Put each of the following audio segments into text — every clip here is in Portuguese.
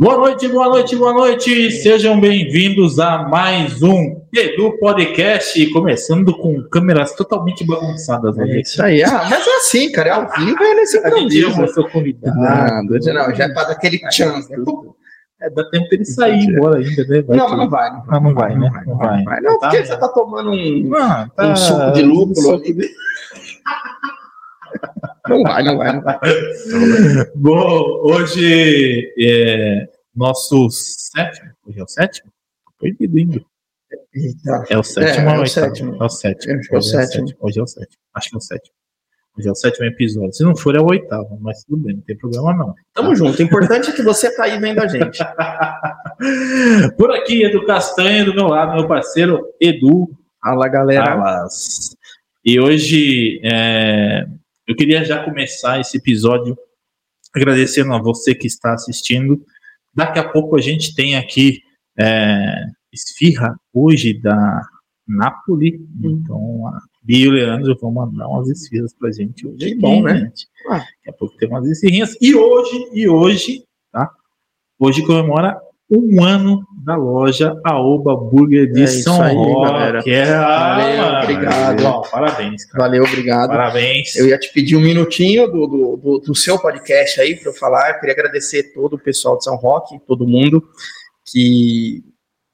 Boa noite, boa noite, boa noite. Sejam bem-vindos a mais um Edu Podcast, começando com câmeras totalmente bagunçadas. É isso aí. Ah, mas é assim, cara. É ao vivo é nesse A gente ama seu convidado. Ah, não, não, já é pra dar aquele chance. né? É, dá tempo dele sair embora ainda, né? Vai Não, que- mas não vai. Não Ah, não vai, né? Não vai. Não, vai. Não, porque Tá. você tá tomando um, Ah, tá- um suco de lúpulo. suco ali. Não vai, não vai, não vai. Bom, hoje é nosso sétimo. Hoje é o sétimo? Tô Perdido ainda. Eita. É o sétimo É, é o sétimo. É o sétimo. Que é o Hoje sétimo. Hoje é o sétimo. Acho que é o sétimo. Hoje é o sétimo episódio. Se não for, é o oitavo, mas tudo bem, não tem problema não. Tamo junto. O importante é que você tá aí vendo a gente. Por aqui, Edu Castanha, do meu lado, meu parceiro Edu Fala, galera. E hoje é, eu queria já começar esse episódio agradecendo a você que está assistindo. Daqui a pouco a gente tem aqui é, esfirra hoje da Napoli. Então a Bia e o Leandro vão mandar umas esfirras pra gente hoje. Que bom, né? gente. Ah. Daqui a pouco tem umas esfirrinhas. E hoje, e hoje, tá? Hoje comemora um ano da loja Aoba Burger de É São aí, Roque. galera. É, Valeu, mano. obrigado. Ó, parabéns, cara. Valeu, obrigado. Parabéns. Eu ia te pedir um minutinho do, do, do- do seu podcast aí para eu falar. Eu queria agradecer todo o pessoal de São Roque, todo mundo, que,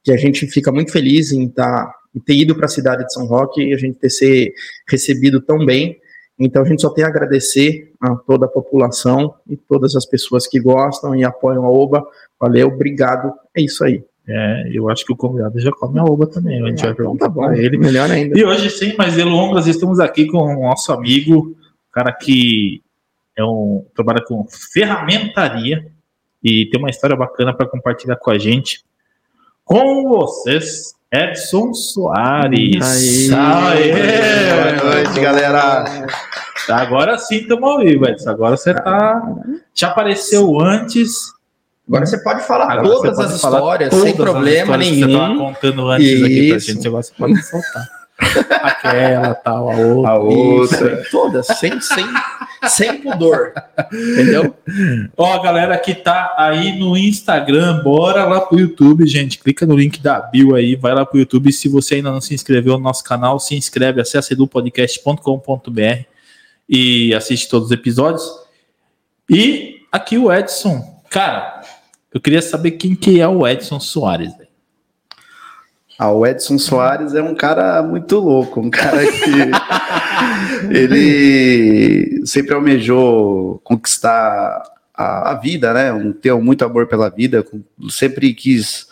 que a gente fica muito feliz em, tá, em ter ido para a cidade de São Roque e a gente ter ser recebido tão bem. Então a gente só tem a agradecer a toda a população e todas as pessoas que gostam e apoiam a OBA. Valeu, obrigado. É isso aí. É, eu acho que o convidado já come a Oba também. A gente vai Então perguntar tá bom, ele. melhor ainda. E hoje, sem mais delongas, estamos aqui com o nosso amigo, cara que é um, trabalha com ferramentaria e tem uma história bacana para compartilhar com a gente. Com vocês, Edson Soares. Aí. Aê! Boa noite, galera. Agora sim estamos ao vivo, Edson. Agora você tá. Já apareceu antes. Agora você pode falar Agora todas pode as falar histórias, todas sem as problema histórias que Você tava nenhum. contando antes aqui pra Isso. gente. Agora você pode soltar. Aquela, tal, a outra. A outra. Todas, sem, sem, sem pudor. Entendeu? Ó, a galera que tá aí no Instagram, bora lá pro YouTube, gente. Clica no link da bio aí, vai lá pro YouTube. Se você ainda não se inscreveu no nosso canal, se inscreve, acessa edupodcast.com.br e assiste todos os episódios. E aqui o Edson. Cara, eu queria saber quem que é o Edson Soares. Ah, o Edson Soares é um cara muito louco, um cara que ele sempre almejou conquistar a, a vida, né? Um, ter muito amor pela vida, sempre quis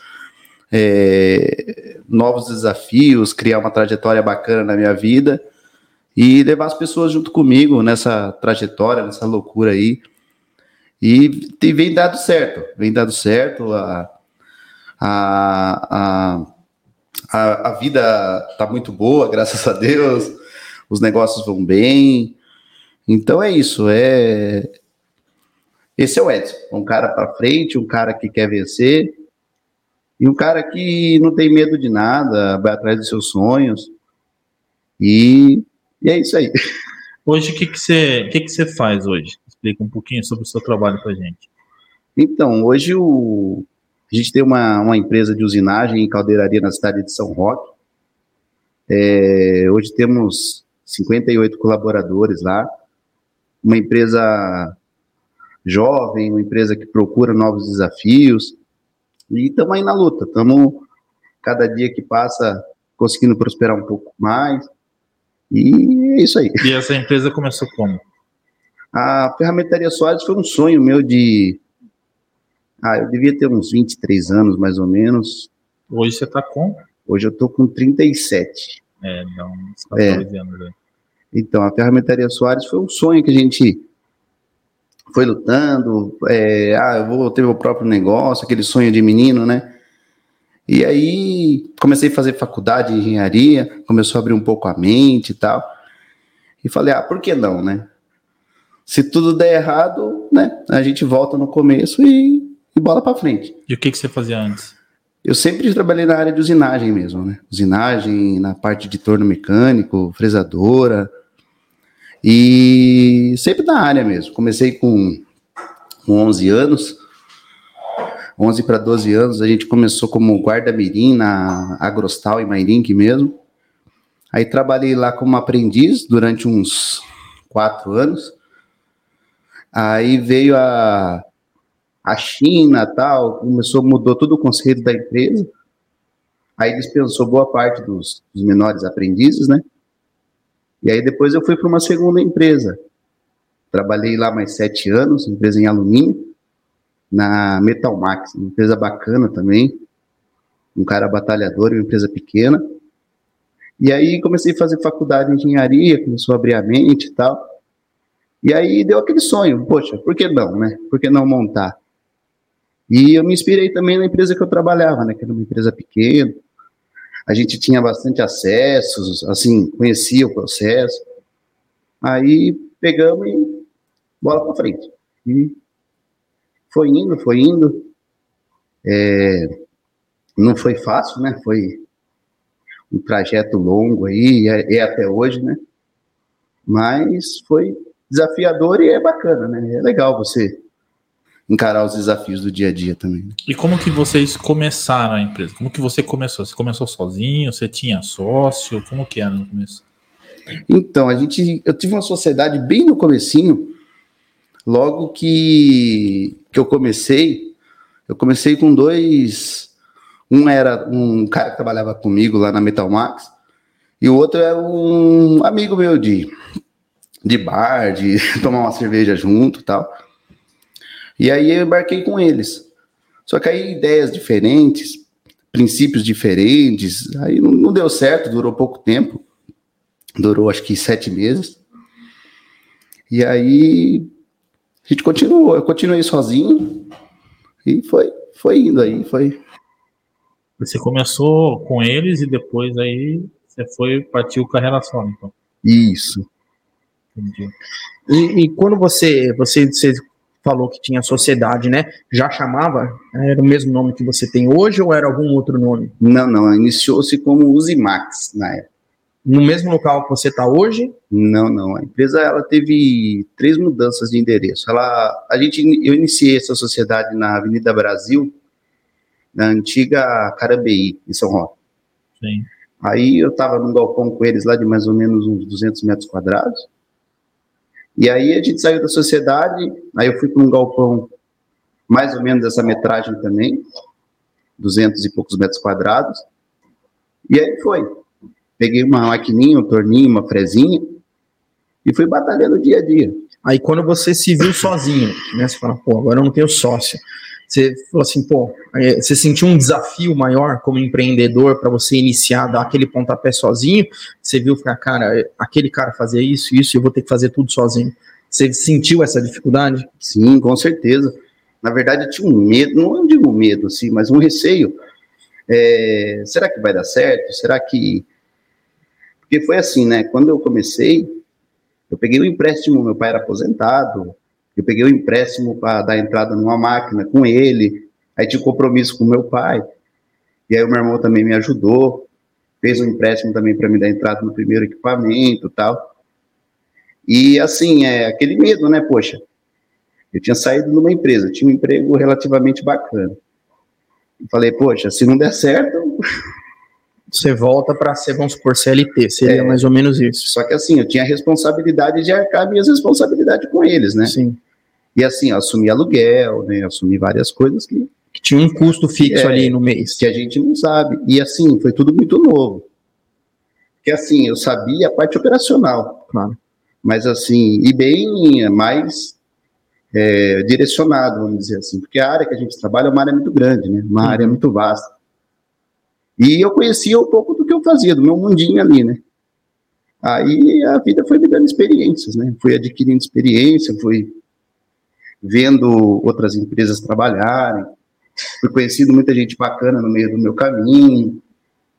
é, novos desafios, criar uma trajetória bacana na minha vida e levar as pessoas junto comigo nessa trajetória, nessa loucura aí. E tem, vem dado certo, vem dado certo. A, a, a, a, vida tá muito boa, graças a Deus. Os negócios vão bem. Então é isso. É esse é o Edson, um cara para frente, um cara que quer vencer e um cara que não tem medo de nada, vai atrás dos seus sonhos. E, e é isso aí. Hoje, o que, que, você, que, que você faz hoje? Explica um pouquinho sobre o seu trabalho pra gente. Então, hoje o, a gente tem uma, uma empresa de usinagem e caldeiraria na cidade de São Roque. É, hoje temos 58 colaboradores lá. Uma empresa jovem, uma empresa que procura novos desafios. E estamos aí na luta. Estamos, cada dia que passa, conseguindo prosperar um pouco mais. E é isso aí. E essa empresa começou como? A ferramentaria Soares foi um sonho meu de. Ah, eu devia ter uns 23 anos, mais ou menos. Hoje você tá com? Hoje eu tô com 37. É, dá uns 14 anos aí. Então, a ferramentaria Soares foi um sonho que a gente foi lutando. é, ah, eu vou ter meu próprio negócio, aquele sonho de menino, né? E aí comecei a fazer faculdade de engenharia, começou a abrir um pouco a mente e tal. E falei, ah, por que não, né? Se tudo der errado, né? A gente volta no começo e, e bola para frente. E o que, que você fazia antes? Eu sempre trabalhei na área de usinagem mesmo, né? Usinagem, na parte de torno mecânico, fresadora. E sempre na área mesmo. Comecei com, com 11 anos. 11 para 12 anos, a gente começou como guarda-mirim na Agrostal em Mairink mesmo. Aí trabalhei lá como aprendiz durante uns quatro anos. Aí veio a, a China tal, começou, mudou todo o conceito da empresa. Aí dispensou boa parte dos, dos menores aprendizes, né? E aí depois eu fui para uma segunda empresa. Trabalhei lá mais sete anos, empresa em alumínio, na Metalmax, uma empresa bacana também. Um cara batalhador, uma empresa pequena. E aí comecei a fazer faculdade de engenharia, começou a abrir a mente e tal. E aí deu aquele sonho, poxa, por que não, né? Por que não montar? E eu me inspirei também na empresa que eu trabalhava, né? Que era uma empresa pequena. A gente tinha bastante acessos, assim, conhecia o processo. Aí pegamos e bola para frente. E foi indo, foi indo. É, não foi fácil, né? Foi um trajeto longo aí, é, é até hoje, né? Mas foi desafiador e é bacana, né? É legal você encarar os desafios do dia a dia também. Né? E como que vocês começaram a empresa? Como que você começou? Você começou sozinho? Você tinha sócio? Como que era no começo? Então, a gente, eu tive uma sociedade bem no comecinho, logo que, que eu comecei, eu comecei com dois, um era um cara que trabalhava comigo lá na Metal Max, e o outro era um amigo meu de, de bar, de tomar uma cerveja junto tal. E aí eu embarquei com eles. Só que aí ideias diferentes, princípios diferentes, aí não, não deu certo, durou pouco tempo. Durou acho que sete meses. E aí a gente continuou, eu continuei sozinho e foi, foi indo aí, foi. Você começou com eles e depois aí você foi partiu carreira solo, então. Isso. Entendi. E, e, quando você, você, você falou que tinha sociedade, né? Já chamava? Era o mesmo nome que você tem hoje ou era algum outro nome? Não, não. Iniciou-se como Uzimax na época. No mesmo local que você está hoje? Não, não. A empresa ela teve três mudanças de endereço. Ela, a gente, eu iniciei essa sociedade na Avenida Brasil, na antiga Carabeí, em São Roque. Sim. Aí eu estava num galpão com eles lá de mais ou menos uns 200 metros quadrados. E aí a gente saiu da sociedade, aí eu fui para um galpão mais ou menos dessa metragem também, 200 e poucos metros quadrados. E aí foi. Peguei uma maquininha, um torninho, uma frezinha e fui batalhando dia a dia. Aí quando você se viu sozinho, né, você fala, pô, agora eu não tenho sócio. Você falou assim, pô, você sentiu um desafio maior como empreendedor para você iniciar, dar aquele pontapé sozinho? Você viu, cara, aquele cara fazia isso, isso, eu vou ter que fazer tudo sozinho. Você sentiu essa dificuldade? Sim, com certeza. Na verdade, eu tinha um medo, não digo medo, assim, mas um receio. É, será que vai dar certo? Será que. Porque foi assim, né? Quando eu comecei, eu peguei um empréstimo, meu pai era aposentado, eu peguei o um empréstimo para dar entrada numa máquina com ele, aí tinha um compromisso com meu pai, e aí o meu irmão também me ajudou, fez um empréstimo também para me dar entrada no primeiro equipamento tal. E assim, é aquele medo, né? Poxa, eu tinha saído de uma empresa, tinha um emprego relativamente bacana. falei, poxa, se não der certo. Você volta para ser, vamos supor, CLT, seria é, mais ou menos isso. Só que assim, eu tinha a responsabilidade de arcar minhas responsabilidades com eles, né? Sim. E assim, assumir aluguel, né? Assumir várias coisas que. Que tinha um custo fixo é, ali no mês. Que a gente não sabe. E assim, foi tudo muito novo. Que assim, eu sabia a parte operacional. Claro. Mas assim, e bem mais é, direcionado, vamos dizer assim. Porque a área que a gente trabalha é uma área muito grande, né? Uma uhum. área muito vasta. E eu conhecia um pouco do que eu fazia, do meu mundinho ali, né? Aí a vida foi me dando experiências, né? Fui adquirindo experiência, fui vendo outras empresas trabalharem, fui conhecendo muita gente bacana no meio do meu caminho.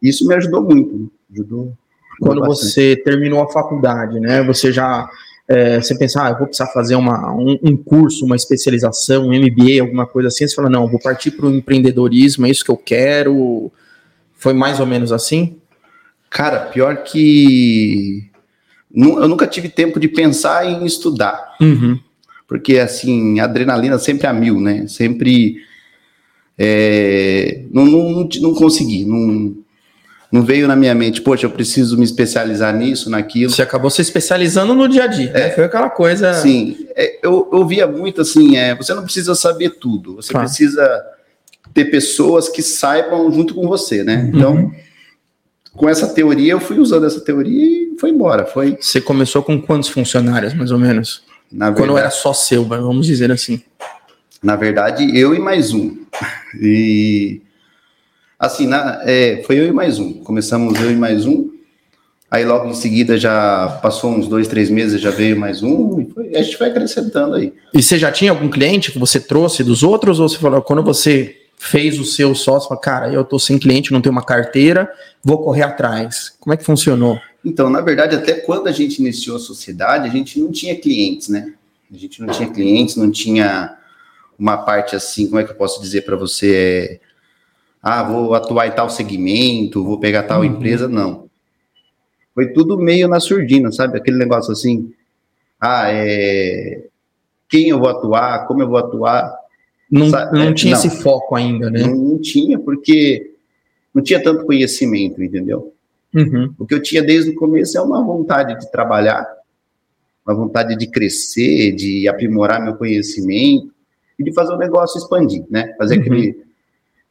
Isso me ajudou muito, né? ajudou. Quando bastante. você terminou a faculdade, né? Você já é, você pensa, ah, eu vou precisar fazer uma, um, um, curso, uma especialização, um MBA, alguma coisa assim. Você fala, não, vou partir para o empreendedorismo, é isso que eu quero. Foi mais ou menos assim? Cara, pior que eu nunca tive tempo de pensar em estudar. Uhum porque assim, a adrenalina sempre a mil, né? Sempre é, não, não, não consegui, não, não veio na minha mente, poxa, eu preciso me especializar nisso, naquilo. Você acabou se especializando no dia a dia, né? Foi aquela coisa. Sim, é, eu, eu via muito assim, é, você não precisa saber tudo, você Claro. precisa ter pessoas que saibam junto com você, né? Então, com essa teoria, eu fui usando essa teoria e foi embora. Foi, Você começou com quantos funcionários, mais ou menos? Na Quando verdade, era só seu, vamos dizer assim. na verdade, eu e mais um. E assim, na- é, foi eu e mais um. Começamos eu e mais um. Aí logo em seguida já passou uns dois, três meses, já veio mais um, e foi- a gente vai acrescentando aí. E você já tinha algum cliente que você trouxe dos outros? Ou você falou, quando você fez o seu sócio, falou, cara, eu tô sem cliente, não tenho uma carteira, vou correr atrás. Como é que funcionou? Então, na verdade, até quando a gente iniciou a sociedade, a gente não tinha clientes, né? A gente não tinha clientes, não tinha uma parte assim, como é que eu posso dizer para você? É, ah, vou atuar em tal segmento, vou pegar tal empresa, não. Foi tudo meio na surdina, sabe? Aquele negócio assim, ah, é, quem eu vou atuar, como eu vou atuar, Não, Sa- não é, tinha não. esse foco ainda, né? não, não tinha, porque não tinha tanto conhecimento, entendeu? Uhum. O que eu tinha desde o começo é uma vontade de trabalhar, uma vontade de crescer, de aprimorar meu conhecimento e de fazer o negócio expandir, né? Fazer Uhum. aquele,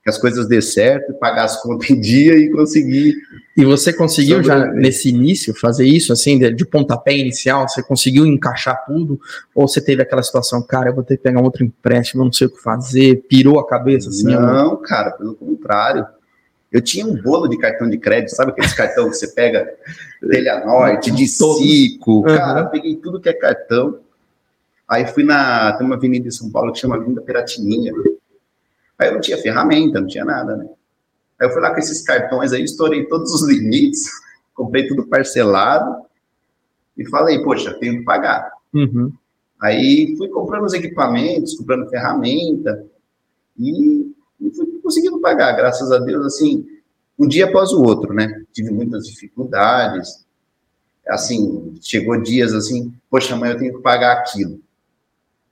que as coisas dê certo, pagar as contas em dia e conseguir. E você conseguiu já nesse início fazer isso, assim, de, de pontapé inicial? Você conseguiu encaixar tudo? Ou você teve aquela situação, cara, eu vou ter que pegar um outro empréstimo, eu não sei o que fazer, pirou a cabeça, assim? não, cara, pelo contrário. Eu tinha um bolo de cartão de crédito, sabe aqueles cartão que você pega Telha Norte, de. Cico, Uhum. cara, eu peguei tudo que é cartão. Aí fui na, tem uma avenida em São Paulo que chama Avenida Piratininha. Aí eu não tinha ferramenta, não tinha nada, né? Aí eu fui lá com esses cartões aí, estourei todos os limites, comprei tudo parcelado e falei, poxa, tenho que pagar. Uhum. Aí fui comprando os equipamentos, comprando ferramenta e, conseguindo pagar, graças a Deus, assim, um dia após o outro, né? Tive muitas dificuldades, assim, chegou dias assim, poxa, mãe, eu tenho que pagar aquilo,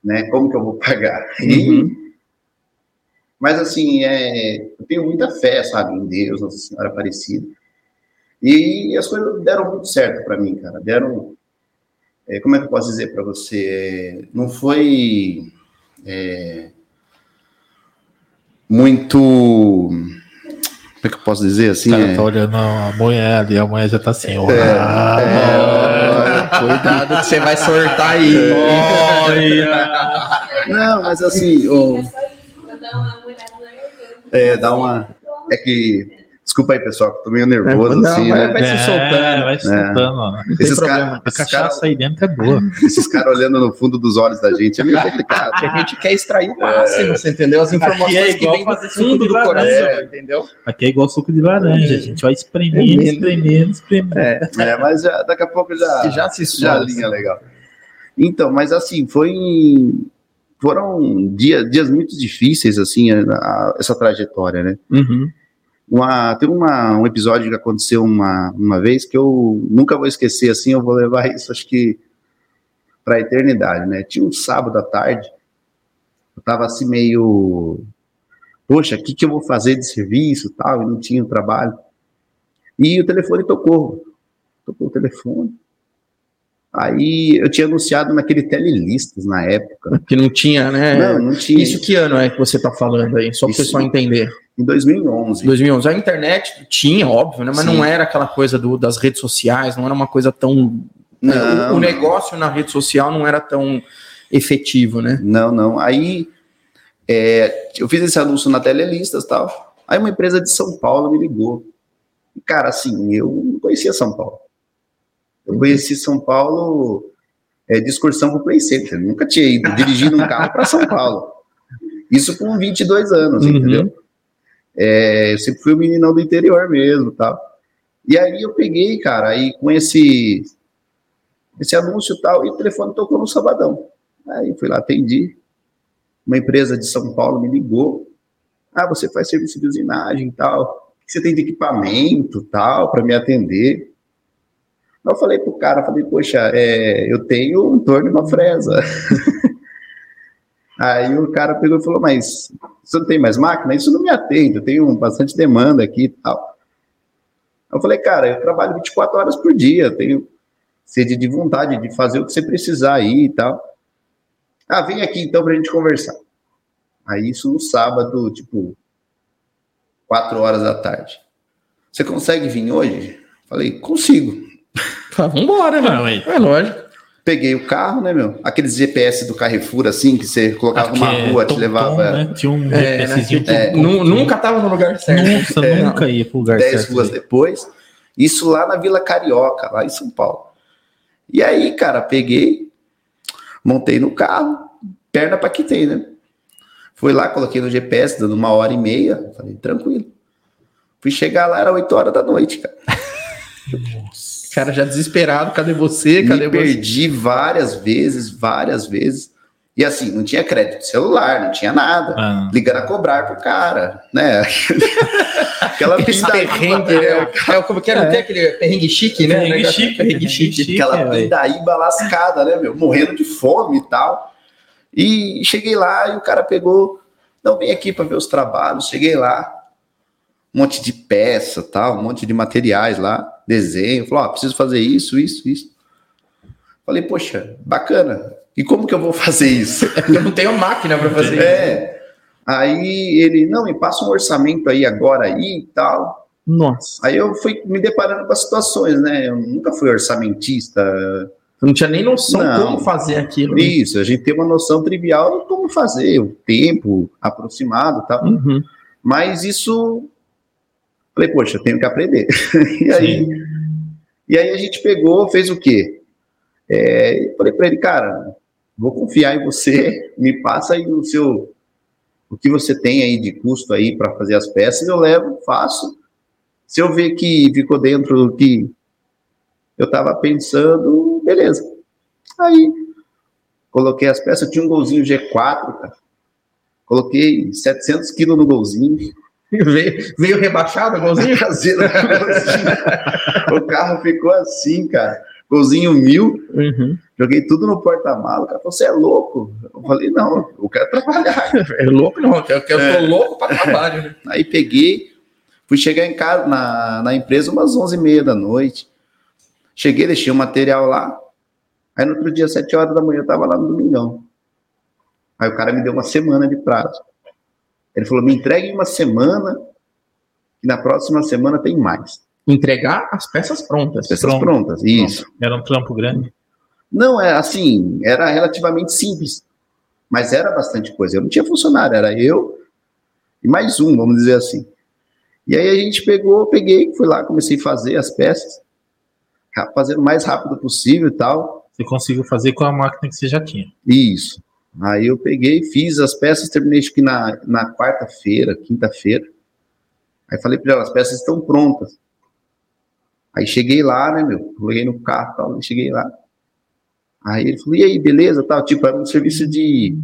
né? Como que eu vou pagar? Uhum. mas assim, é, eu tenho muita fé, sabe, em Deus, Nossa Senhora Aparecida. E as coisas deram muito certo para mim, cara. Deram. é, como é que eu posso dizer para você? É, não foi é, muito. Como é que eu posso dizer assim? O cara é- tá olhando a mulher ali, a mulher já tá assim, ó. é, Cuidado que você vai sortar aí. Não, mas assim, o- é, dá uma. É que. Desculpa aí, pessoal, que tô meio nervoso, Não, assim, vai- né? vai se soltando. Vai se soltando, tem Esses caras cachaça cara, aí dentro é boa. esses cara olhando no fundo dos olhos da gente é meio complicado. A gente quer extrair o máximo, você entendeu? As informações é que vêm do fundo do laranja. coração, entendeu? Aqui é igual suco de laranja, a gente vai espremendo, É espremendo, espremendo. É, É, mas já, daqui a pouco já, já se já linha legal. Então, mas assim, foi em- foram dias, dias muito difíceis, assim, a- a- essa trajetória, né? Uhum. Uma, tem uma, um episódio que aconteceu uma, uma vez que eu nunca vou esquecer, assim, eu vou levar isso, acho que, para a eternidade, né? Tinha um sábado à tarde, eu tava assim meio, poxa, o que, que eu vou fazer de serviço tal, e não tinha o trabalho. E o telefone tocou, tocou o telefone. Aí eu tinha anunciado naquele Telelistas na época. Que não tinha, né? Não, não tinha. Isso que ano é que você tá falando aí? Só para o pessoal entender. Em 2011. 2011. A internet tinha, óbvio, né? Mas Sim. não era aquela coisa do, das redes sociais, não era uma coisa tão. né? Não, o, o negócio na rede social não era tão efetivo, né? Não, não. Aí é, eu fiz esse anúncio na Telelistas e tal. Aí uma empresa de São Paulo me ligou. E, cara, assim, eu não conhecia São Paulo. Eu conheci São Paulo é, de excursão pro Play Center. Nunca tinha ido dirigindo um carro para São Paulo. Isso com 22 anos, Uhum. entendeu? É, eu sempre fui o meninão do interior mesmo tal. E aí eu peguei, cara, aí com esse, esse anúncio e tal, e o telefone tocou no sabadão. Aí fui lá, atendi. Uma empresa de São Paulo me ligou. Ah, você faz serviço de usinagem e tal. O você tem de equipamento tal, para me atender? Eu falei pro cara, falei, poxa, é, eu tenho um torno e uma fresa. Aí o cara pegou e falou, mas você não tem mais máquina? Isso não me atende, eu tenho bastante demanda aqui e tal. Eu falei, cara, eu trabalho 24 horas por dia, tenho sede de vontade de fazer o que você precisar aí e tal. Ah, vem aqui então pra gente conversar. Aí isso no sábado, tipo, 4 horas da tarde. Você consegue vir hoje? Falei, consigo. Vambora, mano. É lógico. Peguei o carro, né, meu? Aqueles GPS do Carrefour, assim, que você colocava Acho numa é rua, te levava né? Tinha um É, GPSzinho né? Nunca tava no lugar certo. Nossa, É. nunca ia pro lugar 10 certo. ruas depois. Isso lá na Vila Carioca, lá em São Paulo. E aí, cara, peguei, montei no carro, perna pra que tem, né? Fui lá, coloquei no GPS, dando uma hora e meia. Falei, tranquilo. Fui chegar lá, era 8 horas da noite, cara. Cara, já desesperado, cadê você? Cadê Me você? perdi várias vezes, várias vezes. E assim, não tinha crédito de celular, não tinha nada. Ah, Ligando a cobrar pro cara, né? Aquela pindaíba, perrengue, né? É, como que era, É. tem aquele perrengue chique, né? Perrengue chique, perrengue chique. aquela é, pindaíba lascada, né, meu? Morrendo de fome e tal. E cheguei lá e o cara pegou, não, vem aqui para ver os trabalhos. Cheguei lá, um monte de peça, tal, um monte de materiais lá, desenho. Falou, ó, preciso fazer isso, isso, isso. Falei, poxa, bacana. E como que eu vou fazer isso? É porque eu não tenho máquina pra fazer isso. É. Aí ele, não, me passa um orçamento aí agora aí e tal. Nossa. Aí eu fui me deparando com as situações, né? Eu nunca fui orçamentista. Eu não tinha nem noção Não. como fazer aquilo. né? Isso, a gente tem uma noção trivial de como fazer, o tempo aproximado e tal. Uhum. Mas isso. Falei, poxa, eu tenho que aprender. e, aí, e aí a gente pegou, fez o quê? É, falei para ele, cara, vou confiar em você, me passa aí o seu. O que você tem aí de custo aí para fazer as peças, eu levo, faço. Se eu ver que ficou dentro do que eu estava pensando, beleza. Aí coloquei as peças, eu tinha um golzinho G4, cara. Coloquei 700 quilos no golzinho. Veio, veio rebaixado, golzinho. o carro ficou assim, cara. Golzinho mil, Uhum. joguei tudo no porta-malas. O cara falou, você é louco? Eu falei, não, eu quero trabalhar. É louco não, eu, que eu tô louco pra trabalho, né? Aí peguei, fui chegar em casa, na, na empresa umas 11h30 da noite. Cheguei, deixei o material lá. Aí no outro dia, 7 horas da manhã, eu tava lá no Domingão. Aí o cara me deu uma semana de prazo. Ele falou, me entregue em uma semana, e na próxima semana tem mais. Entregar as peças prontas. Peças Pronto. prontas, isso. Era um trampo grande. Não, é assim, era relativamente simples, mas era bastante coisa. Eu não tinha funcionário, era eu e mais um, vamos dizer assim. E aí a gente pegou, peguei, fui lá, comecei a fazer as peças, fazendo o mais rápido possível e tal. Você conseguiu fazer com a máquina que você já tinha. Isso. Aí eu peguei, fiz as peças, terminei acho que na, na quarta-feira, quinta-feira. Aí falei para ela, as peças estão prontas. Aí cheguei lá, né, meu? Coloquei no carro e tal, cheguei lá. Aí ele falou, e aí, beleza, tal? Tipo, era um serviço de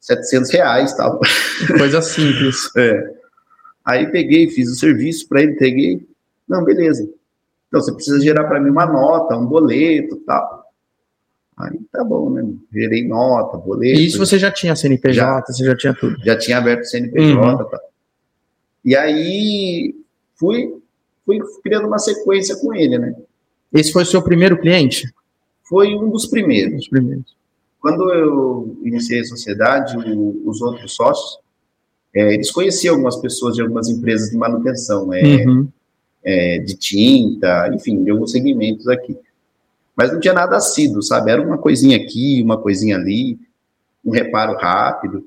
700 reais, tal. Coisa simples. É. Aí peguei, fiz o serviço para ele, entreguei. Não, beleza. Então você precisa gerar para mim uma nota, um boleto, tal. Aí tá bom, né? Gerei nota, boleto. E isso você já tinha CNPJ, você já tinha tudo. já tinha aberto CNPJ e tal. E aí fui, fui criando uma sequência com ele, né? Esse foi o seu primeiro cliente? Foi um dos primeiros. Os primeiros. Quando eu iniciei a sociedade, o- os outros sócios, é, eles conheciam algumas pessoas de algumas empresas de manutenção, é, Uhum. é, de tinta, enfim, de alguns segmentos aqui. Mas não tinha nada assíduo, sabe? Era uma coisinha aqui, uma coisinha ali, um reparo rápido.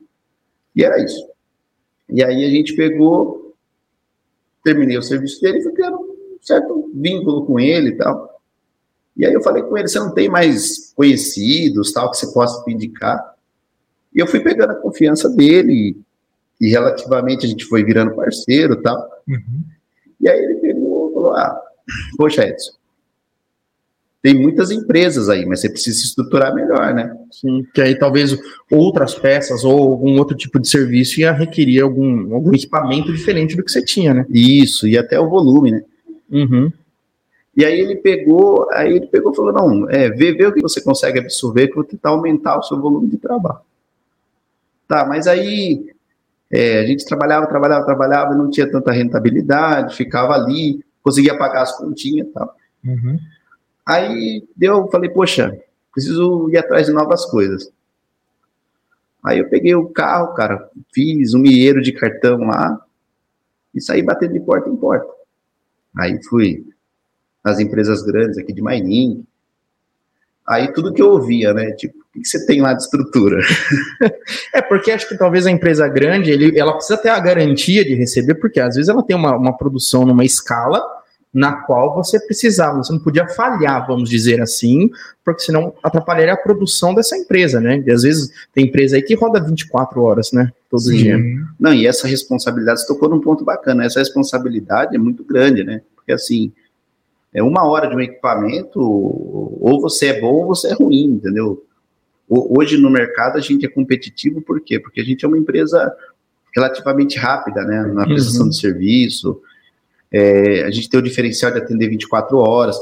E era isso. E aí a gente pegou, terminei o serviço dele e fui criando um certo vínculo com ele e tal. E aí eu falei com ele, você não tem mais conhecidos, tal, que você possa me indicar? E eu fui pegando a confiança dele e, e relativamente a gente foi virando parceiro e tal. Uhum. E aí ele pegou e falou: Ah, poxa, Edson, tem muitas empresas aí, mas você precisa se estruturar melhor, né? Sim, que aí talvez outras peças ou algum outro tipo de serviço ia requerir algum, algum equipamento diferente do que você tinha, né? Isso, e até o volume, né? Uhum. E aí ele pegou, aí ele pegou e falou: não, é, vê, vê o que você consegue absorver, que eu vou tentar aumentar o seu volume de trabalho. Tá, mas aí é, a gente trabalhava, trabalhava, trabalhava, não tinha tanta rentabilidade, ficava ali, conseguia pagar as continhas e tal. Uhum. Aí deu, falei, poxa, preciso ir atrás de novas coisas. Aí eu peguei o carro, cara, fiz um milheiro de cartão lá e saí batendo de porta em porta. Aí fui nas empresas grandes aqui de mining. Aí tudo que eu ouvia, né? Tipo, o que você tem lá de estrutura? é porque acho que talvez a empresa grande, ele, ela precisa ter a garantia de receber, porque às vezes ela tem uma, uma produção numa escala na qual você precisava, você não podia falhar, vamos dizer assim, porque senão atrapalharia a produção dessa empresa, né? E às vezes tem empresa aí que roda 24 horas, né? Todo Sim. dia. Não, e essa responsabilidade, você tocou num ponto bacana, essa responsabilidade é muito grande, né? Porque assim, é uma hora de um equipamento, ou você é bom ou você é ruim, entendeu? Hoje no mercado a gente é competitivo, por quê? Porque a gente é uma empresa relativamente rápida, né? Na prestação uhum. de serviço, é, a gente tem o diferencial de atender 24 horas.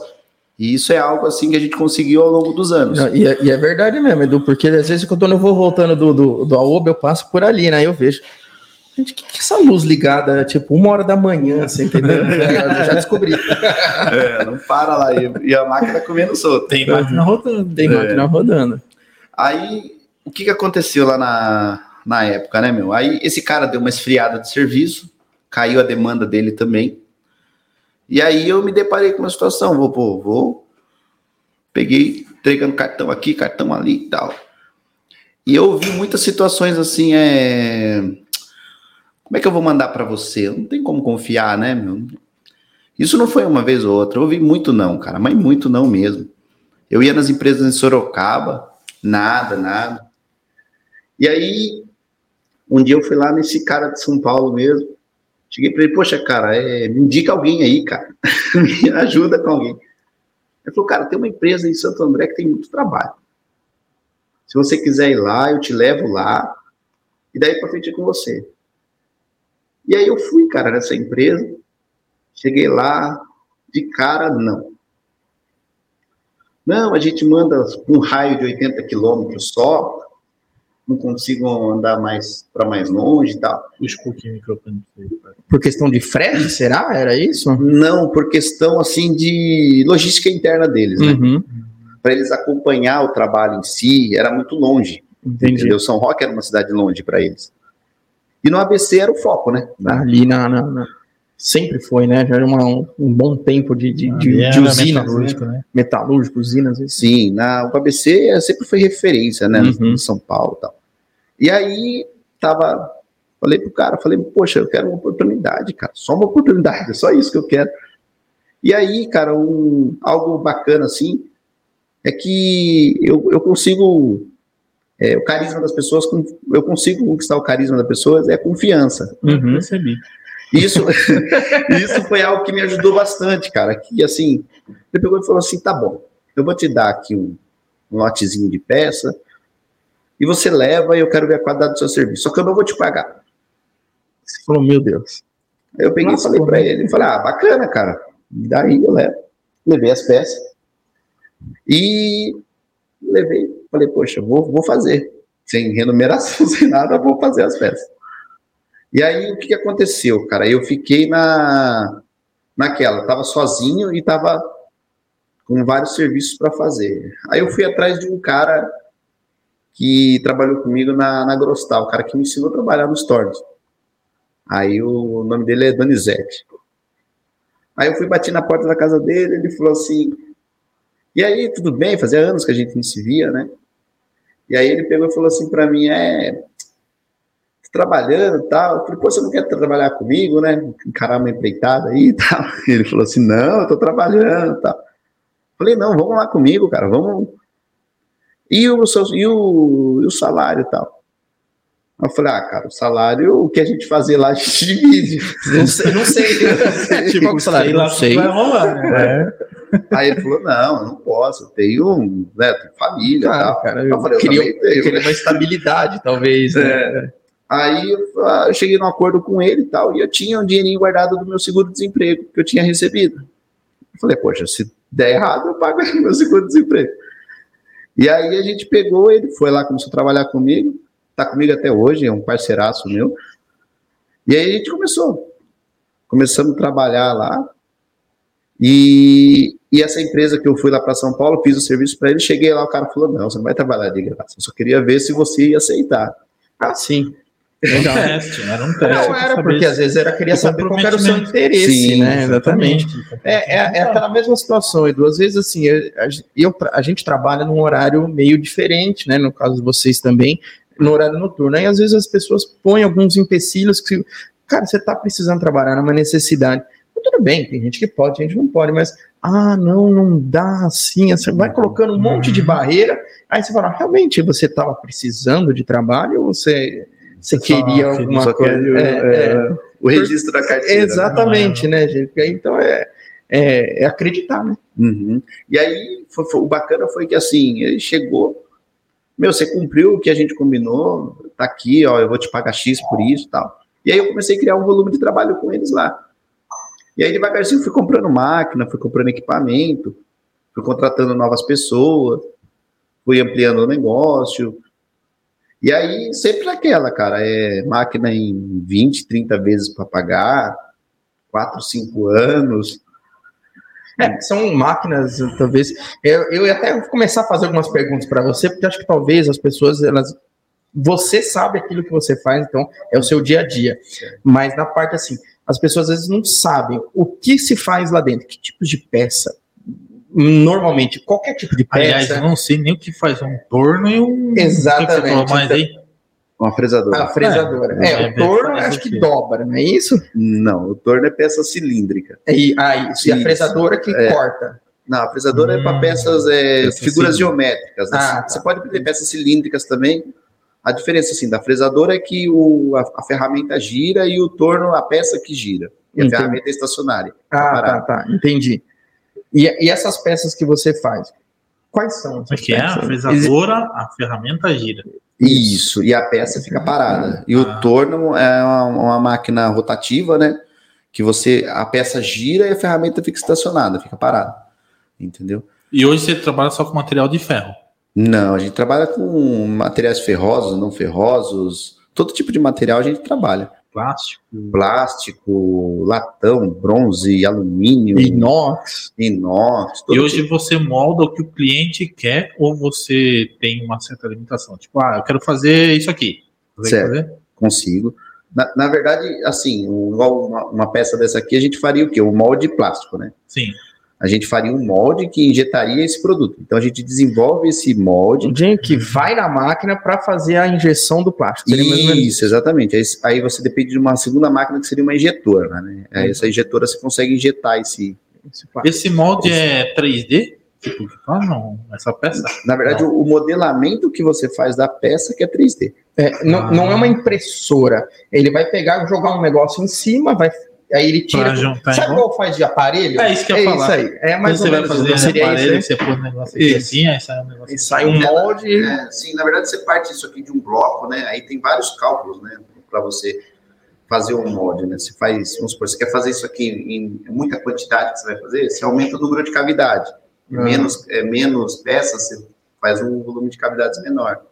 E isso é algo assim que a gente conseguiu ao longo dos anos. Não, e, é, e, é, verdade mesmo, Edu, porque às vezes quando eu vou voltando do, do, do Aoba, eu passo por ali, né? Eu vejo. Gente, que, que essa luz ligada, tipo, uma hora da manhã, você entendeu? eu já descobri. É, não para lá. E, e a máquina comendo solto. Tem máquina rodando. Tem é. máquina rodando. Aí, o que, que aconteceu lá na, na época, né, meu? Aí esse cara deu uma esfriada de serviço, caiu a demanda dele também. E aí eu me deparei com uma situação, vou, pô, vou, peguei, entregando cartão aqui, cartão ali e tal. E eu vi muitas situações assim, é... Como é que eu vou mandar para você? Não tem como confiar, né, meu? Isso não foi uma vez ou outra, eu ouvi muito não, cara, mas muito não mesmo. Eu ia nas empresas em Sorocaba, nada, nada. E aí, um dia eu fui lá nesse cara de São Paulo mesmo, Cheguei para ele, poxa, cara, é, me indica alguém aí, cara. me ajuda com alguém. Ele falou, cara, tem uma empresa em Santo André que tem muito trabalho. Se você quiser ir lá, eu te levo lá. E daí para frente é com você. E aí eu fui, cara, nessa empresa. Cheguei lá, de cara, não. Não, a gente manda um raio de 80 quilômetros só, não consigo andar mais para mais longe e tal. Puxa um pouquinho o microfone. Por questão de frete, será? Era isso? Não, por questão assim de logística interna deles, né? Uhum. Para eles acompanhar o trabalho em si, era muito longe. Entendi. Entendeu? São Roque era uma cidade longe para eles. E no ABC era o foco, né? Ali na, na, na sempre foi, né? Já era uma, um, um bom tempo de, de, de, de usinas, metalúrgico, né? né? Metalúrgico, usinas. Sim, na UABC sempre foi referência, né? Uhum. Em São Paulo e tal. E aí, tava, falei pro cara, falei, poxa, eu quero uma oportunidade, cara, só uma oportunidade, é só isso que eu quero. E aí, cara, um, algo bacana assim, é que eu, eu consigo é, o carisma das pessoas, eu consigo conquistar o carisma das pessoas, é confiança. Uhum. Percebi. Isso, isso foi algo que me ajudou bastante, cara. Que assim, ele pegou e falou assim: tá bom, eu vou te dar aqui um, um lotezinho de peça, e você leva e eu quero ver a qualidade do seu serviço. Só que eu não vou te pagar. Você falou, meu Deus. Aí eu peguei Nossa, e falei para ele, falei, ah, bacana, cara. Daí eu levo. Levei as peças. E levei, falei, poxa, vou, vou fazer. Sem remuneração, sem nada, vou fazer as peças. E aí, o que, aconteceu, cara? Eu fiquei na naquela, tava sozinho e tava com vários serviços para fazer. Aí eu fui atrás de um cara que trabalhou comigo na, na Grostal, o cara que me ensinou a trabalhar nos tornos. Aí o nome dele é Donizete. Aí eu fui bater na porta da casa dele, ele falou assim: E aí, tudo bem? Fazia anos que a gente não se via, né? E aí ele pegou e falou assim para mim: É, trabalhando e tal. Eu falei, pô, você não quer trabalhar comigo, né? Encarar uma empreitada aí e tal. Ele falou assim, não, eu tô trabalhando e tal. Eu falei, não, vamos lá comigo, cara, vamos. E o, e o, e o salário e tal? Eu falei, ah, cara, o salário, o que a gente fazer lá, a gente divide. Não sei, não sei. tipo, o salário, não sei. Vai rolar, né? É. Aí ele falou, não, eu não posso, eu tenho, né, tenho família tal. Cara, eu, eu falei, queria, eu, tenho, queria né? uma estabilidade, talvez, né? Aí eu cheguei num acordo com ele e tal, e eu tinha um dinheirinho guardado do meu seguro-desemprego que eu tinha recebido. Eu falei, poxa, se der errado, eu pago meu seguro-desemprego. E aí a gente pegou, ele foi lá, começou a trabalhar comigo, tá comigo até hoje, é um parceiraço meu. E aí a gente começou. Começamos a trabalhar lá. E, e essa empresa que eu fui lá para São Paulo, fiz o serviço para ele, cheguei lá, o cara falou: Não, você não vai trabalhar de graça, eu só queria ver se você ia aceitar. Ah, sim. Legal. Era um teste, era um teste. Não, era porque às vezes era queria saber qual era o seu interesse, Sim, né? Exatamente. É, é, é aquela mesma situação, Edu. Às vezes, assim, eu, eu, a gente trabalha num horário meio diferente, né? No caso de vocês também, no horário noturno. E às vezes as pessoas põem alguns empecilhos que, cara, você está precisando trabalhar numa necessidade. Mas tudo bem, tem gente que pode, gente não pode, mas, ah, não, não dá assim. Você vai colocando um monte de barreira, aí você fala, realmente você estava precisando de trabalho ou você você queria alguma Só coisa. quer, É, é. o registro da carteira. né? Exatamente, né, gente? Porque aí, Então é, é, é acreditar, né? Uhum. E aí, foi- foi- o bacana foi que assim, ele chegou, meu, você cumpriu o que a gente combinou, tá aqui, ó, eu vou te pagar X por isso e tal. E aí eu comecei a criar um volume de trabalho com eles lá. E aí, devagarzinho, fui comprando máquina, fui comprando equipamento, fui contratando novas pessoas, fui ampliando o negócio. E aí, sempre naquela, cara, é máquina em 20, 30 vezes para pagar, 4, 5 anos. É, são máquinas, talvez. Eu, eu até começar a fazer algumas perguntas para você, porque acho que talvez as pessoas, elas. Você sabe aquilo que você faz, então é o seu dia a dia. Mas na parte assim, as pessoas às vezes não sabem o que se faz lá dentro, que tipos de peça. Normalmente, qualquer tipo de Aliás, peça. eu não sei nem o que faz um torno e um. Exatamente. Falou aí? Uma fresadora. A fresadora. É, É, é, o torno faz acho que dobra, não é isso? Não, o torno é peça cilíndrica. E, ah, isso. E a fresadora que É. corta. Não, a fresadora é Hum, para peças, é, figuras geométricas. né? Ah, tá. Você pode ter peças cilíndricas também. A diferença assim da fresadora é que o, a, a ferramenta gira e o torno a peça que gira. E a Entendi. ferramenta é estacionária. Ah, tá, parado. tá. Entendi. E, e essas peças que você faz? Quais são? Como é é? A fresadora, a ferramenta gira. Isso, e a peça fica parada. E o Ah. torno é uma, uma máquina rotativa, né? Que você a peça gira e a ferramenta fica estacionada, fica parada. Entendeu? E hoje você trabalha só com material de ferro. Não, a gente trabalha com materiais ferrosos, não ferrosos, todo tipo de material a gente trabalha. Plástico. Plástico, latão, bronze, alumínio, Inox. inox. E hoje tipo. você molda o que o cliente quer ou você tem uma certa limitação? Tipo, ah, eu quero fazer isso aqui. Você Certo. fazer? consigo. Na, na verdade, assim, um- igual uma, uma peça dessa aqui, a gente faria o quê? Um molde plástico, né? Sim. A gente faria um molde que injetaria esse produto. Então a gente desenvolve esse molde. Um dia que vai na máquina para fazer a injeção do plástico. Seria mais ou menos Isso, exatamente. Aí, aí você depende de uma segunda máquina que seria uma injetora, né? Aí essa injetora você consegue injetar esse. esse plástico. Esse molde é 3D? Tipo, fala, não, essa peça? Na verdade, o, o modelamento que você faz da peça que é 3D. É, não, Ah. não é uma impressora. Ele vai pegar, jogar um negócio em cima, vai, aí ele tira. Juntar Sabe igual? faz de aparelho? É isso que eu é falar. isso aí. É mais Quando você ou vai menos fazer isso aparelho, você põe um negócio aqui assim, aí sai um negócio E sai um molde. É, sim, na verdade, você parte isso aqui de um bloco, né? Aí tem vários cálculos, né? Para você fazer um molde, né? Você faz, vamos supor, você quer fazer isso aqui em muita quantidade que você vai fazer, você aumenta o número de cavidade. Ah. Menos, é, menos peças, você faz um volume de cavidades menor.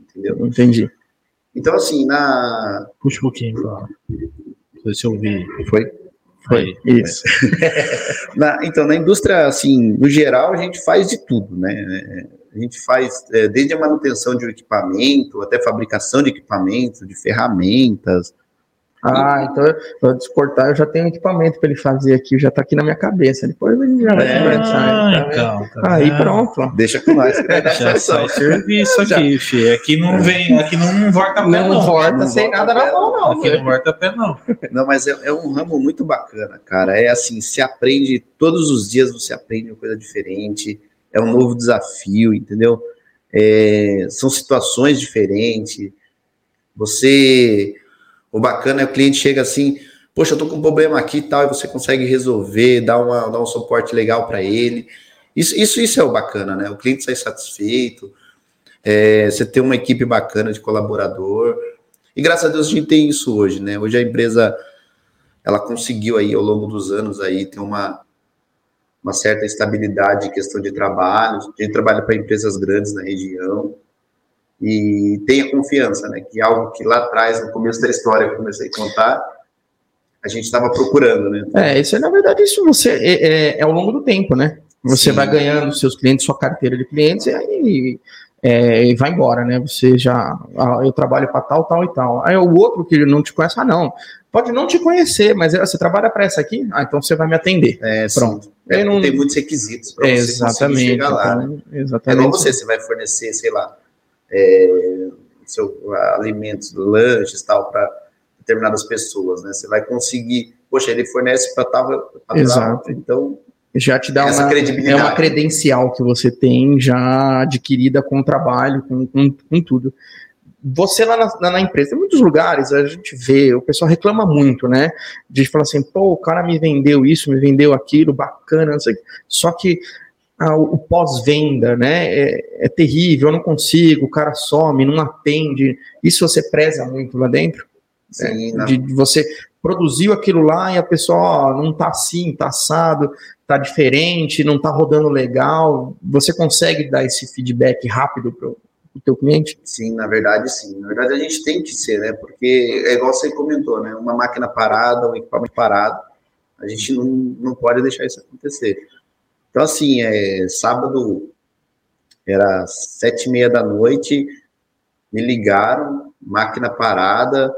Entendeu? Entendi. Então, assim, na. Puxa um pouquinho pra se eu ouvi. Foi? Foi. Isso. Na, então, na indústria, assim, no geral, a gente faz de tudo, né? É, A gente faz é, desde a manutenção de um equipamento, até fabricação de equipamento, de ferramentas. Ah, então para descortar eu já tenho equipamento para ele fazer aqui, já tá aqui na minha cabeça. Depois a gente já vai É, conversar. Ah, tá vendo? então. tá Aí vendo? pronto. ó. Deixa com nós. Já sai serviço aqui, fi. Aqui não vem, aqui não volta pé, Não não. volta não sem volta nada na mão, não. Aqui velho. não volta pé, não. Não, mas é, é um ramo muito bacana, cara. É assim, se aprende, todos os dias você aprende uma coisa diferente, é um novo desafio, entendeu? É, são situações diferentes. Você. O bacana é o cliente chega assim, poxa, eu tô com um problema aqui e tal, e você consegue resolver, dar, uma, dar um suporte legal para ele. Isso, isso, isso é o bacana, né? O cliente sai satisfeito, é, você ter uma equipe bacana de colaborador. E graças a Deus a gente tem isso hoje, né? Hoje a empresa ela conseguiu aí ao longo dos anos aí ter uma, uma certa estabilidade em questão de trabalho. A gente trabalha para empresas grandes na região. E tenha confiança, né? Que é algo que lá atrás, no começo da história, eu comecei a contar, a gente estava procurando, né? É, isso é, na verdade, isso você é, é, é ao longo do tempo, né? Você Sim. vai ganhando seus clientes, sua carteira de clientes, e aí é, vai embora, né? Você já, ah, eu trabalho para tal, tal e tal. Aí o outro que não te conhece, ah, não, pode não te conhecer, mas você trabalha para essa aqui, ah, então você vai me atender. É, Pronto. É, não... Tem muitos requisitos para você exatamente, chegar lá. Então, né? Exatamente. É igual você, você vai fornecer, sei lá, é, seu, alimentos, lanches tal, para determinadas pessoas, né? Você vai conseguir, poxa, ele fornece para tal, Exato. então já te dá Essa uma, credibilidade. é uma credencial que você tem já adquirida com o trabalho, com, com, com tudo. Você lá na, na, empresa, em muitos lugares a gente vê, o pessoal reclama muito, né? De falar assim, pô, o cara me vendeu isso, me vendeu aquilo, bacana, não sei. Só que ah, o, o pós-venda, né? É, é terrível, eu não consigo, o cara some, não atende. Isso você preza muito lá dentro? Sim, é, de, de, você produziu aquilo lá e a pessoa ó, não tá assim, tá assado, tá diferente, não tá rodando legal, você consegue dar esse feedback rápido para o teu cliente? Sim, na verdade sim. Na verdade a gente tem que ser, né? Porque é igual você comentou, né? Uma máquina parada, um equipamento parado, a gente não, não pode deixar isso acontecer. Então assim, é, sábado era sete e meia da noite, me ligaram, máquina parada,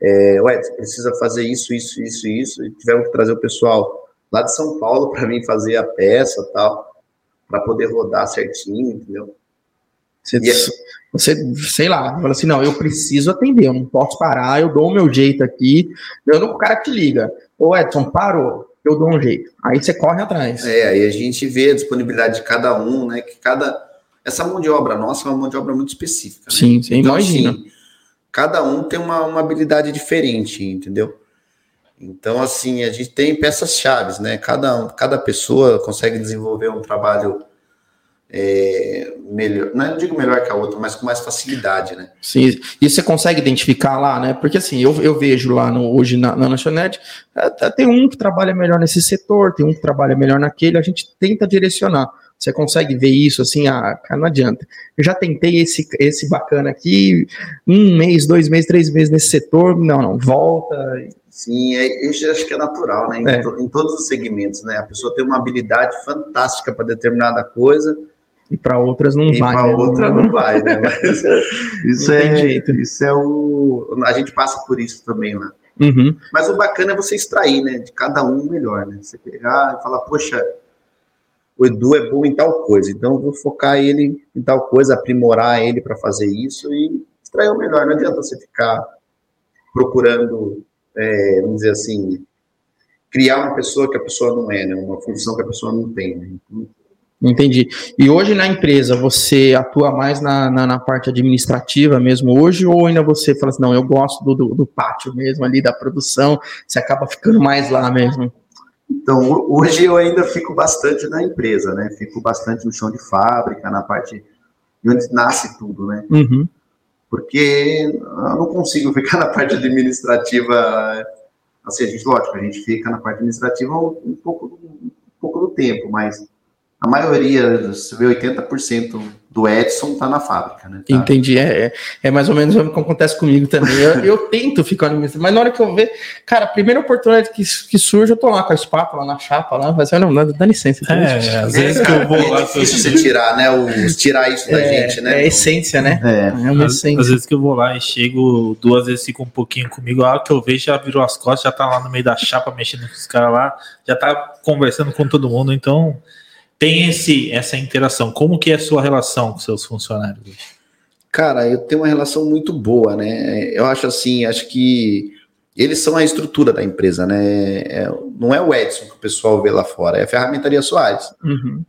é, ué, precisa fazer isso, isso, isso, isso, e tivemos que trazer o pessoal lá de São Paulo para mim fazer a peça tal, para poder rodar certinho, entendeu? Você, e, você, sei lá, fala assim, não, eu preciso atender, eu não posso parar, eu dou o meu jeito aqui. Eu não o cara que liga, ô Edson, parou, eu dou um jeito. Aí você corre atrás. É, aí a gente vê a disponibilidade de cada um, né? Que cada. Essa mão de obra nossa é uma mão de obra muito específica. Né? Sim, você então, imagina. Assim, cada um tem uma, uma habilidade diferente, entendeu? Então, assim, a gente tem peças chaves, né? Cada, cada pessoa consegue desenvolver um trabalho é, melhor, não digo melhor que a outra, mas com mais facilidade, né? Sim, e você consegue identificar lá, né? Porque assim, eu, eu vejo lá no, hoje na, na lanchonete, é, tem um que trabalha melhor nesse setor, tem um que trabalha melhor naquele, a gente tenta direcionar. Você consegue ver isso assim, ah, não adianta. Eu já tentei esse, esse bacana aqui, um mês, dois meses, três meses nesse setor, não, não, volta. Sim, é, isso acho que é natural, né? Em, é. to, em, todos os segmentos, né? A pessoa tem uma habilidade fantástica para determinada coisa. E para outras não e vai. Para né? outra não vai, né? Mas isso é jeito. Isso é o. A gente passa por isso também lá. Né? Uhum. Mas o bacana é você extrair, né? De cada um o melhor, né? Você pegar e falar, poxa, o Edu é bom em tal coisa, então eu vou focar ele em tal coisa, aprimorar ele para fazer isso e extrair o melhor. Não adianta você ficar procurando é, vamos dizer assim, criar uma pessoa que a pessoa não é, né? uma função que a pessoa não tem. Né? Entendi. E hoje na empresa você atua mais na, na, na, parte administrativa mesmo hoje, ou ainda você fala assim, não, eu gosto do, do, do, pátio mesmo ali, da produção, você acaba ficando mais lá mesmo? Então, hoje eu ainda fico bastante na empresa, né? Fico bastante no chão de fábrica, na parte onde nasce tudo, né? Uhum porque eu não consigo ficar na parte administrativa. Assim, a gente, lógico, a gente fica na parte administrativa um pouco, um pouco do tempo, mas a maioria, você vê 80% do Edson tá na fábrica, né? Tá? Entendi, é, é, é, mais ou menos o que acontece comigo também. Eu, eu tento ficar no mas na hora que eu ver, cara, a primeira oportunidade que, que surge, eu tô lá com a espátula na chapa lá, mas não, não, dá licença. É, às vezes que eu vou lá. É difícil você tirar, né? O, tirar isso da é, gente, né? É essência, né? É, é uma às, essência. Às vezes que eu vou lá e chego, duas vezes fico um pouquinho comigo, a hora que eu vejo já virou as costas, já tá lá no meio da chapa mexendo com os caras lá, já tá conversando com todo mundo, então tem esse, essa interação. Como que é a sua relação com seus funcionários? Cara, eu tenho uma relação muito boa, né? Eu acho assim, acho que eles são a estrutura da empresa, né? É, não é o Edson que o pessoal vê lá fora, é a Ferramentaria Soares. Uhum.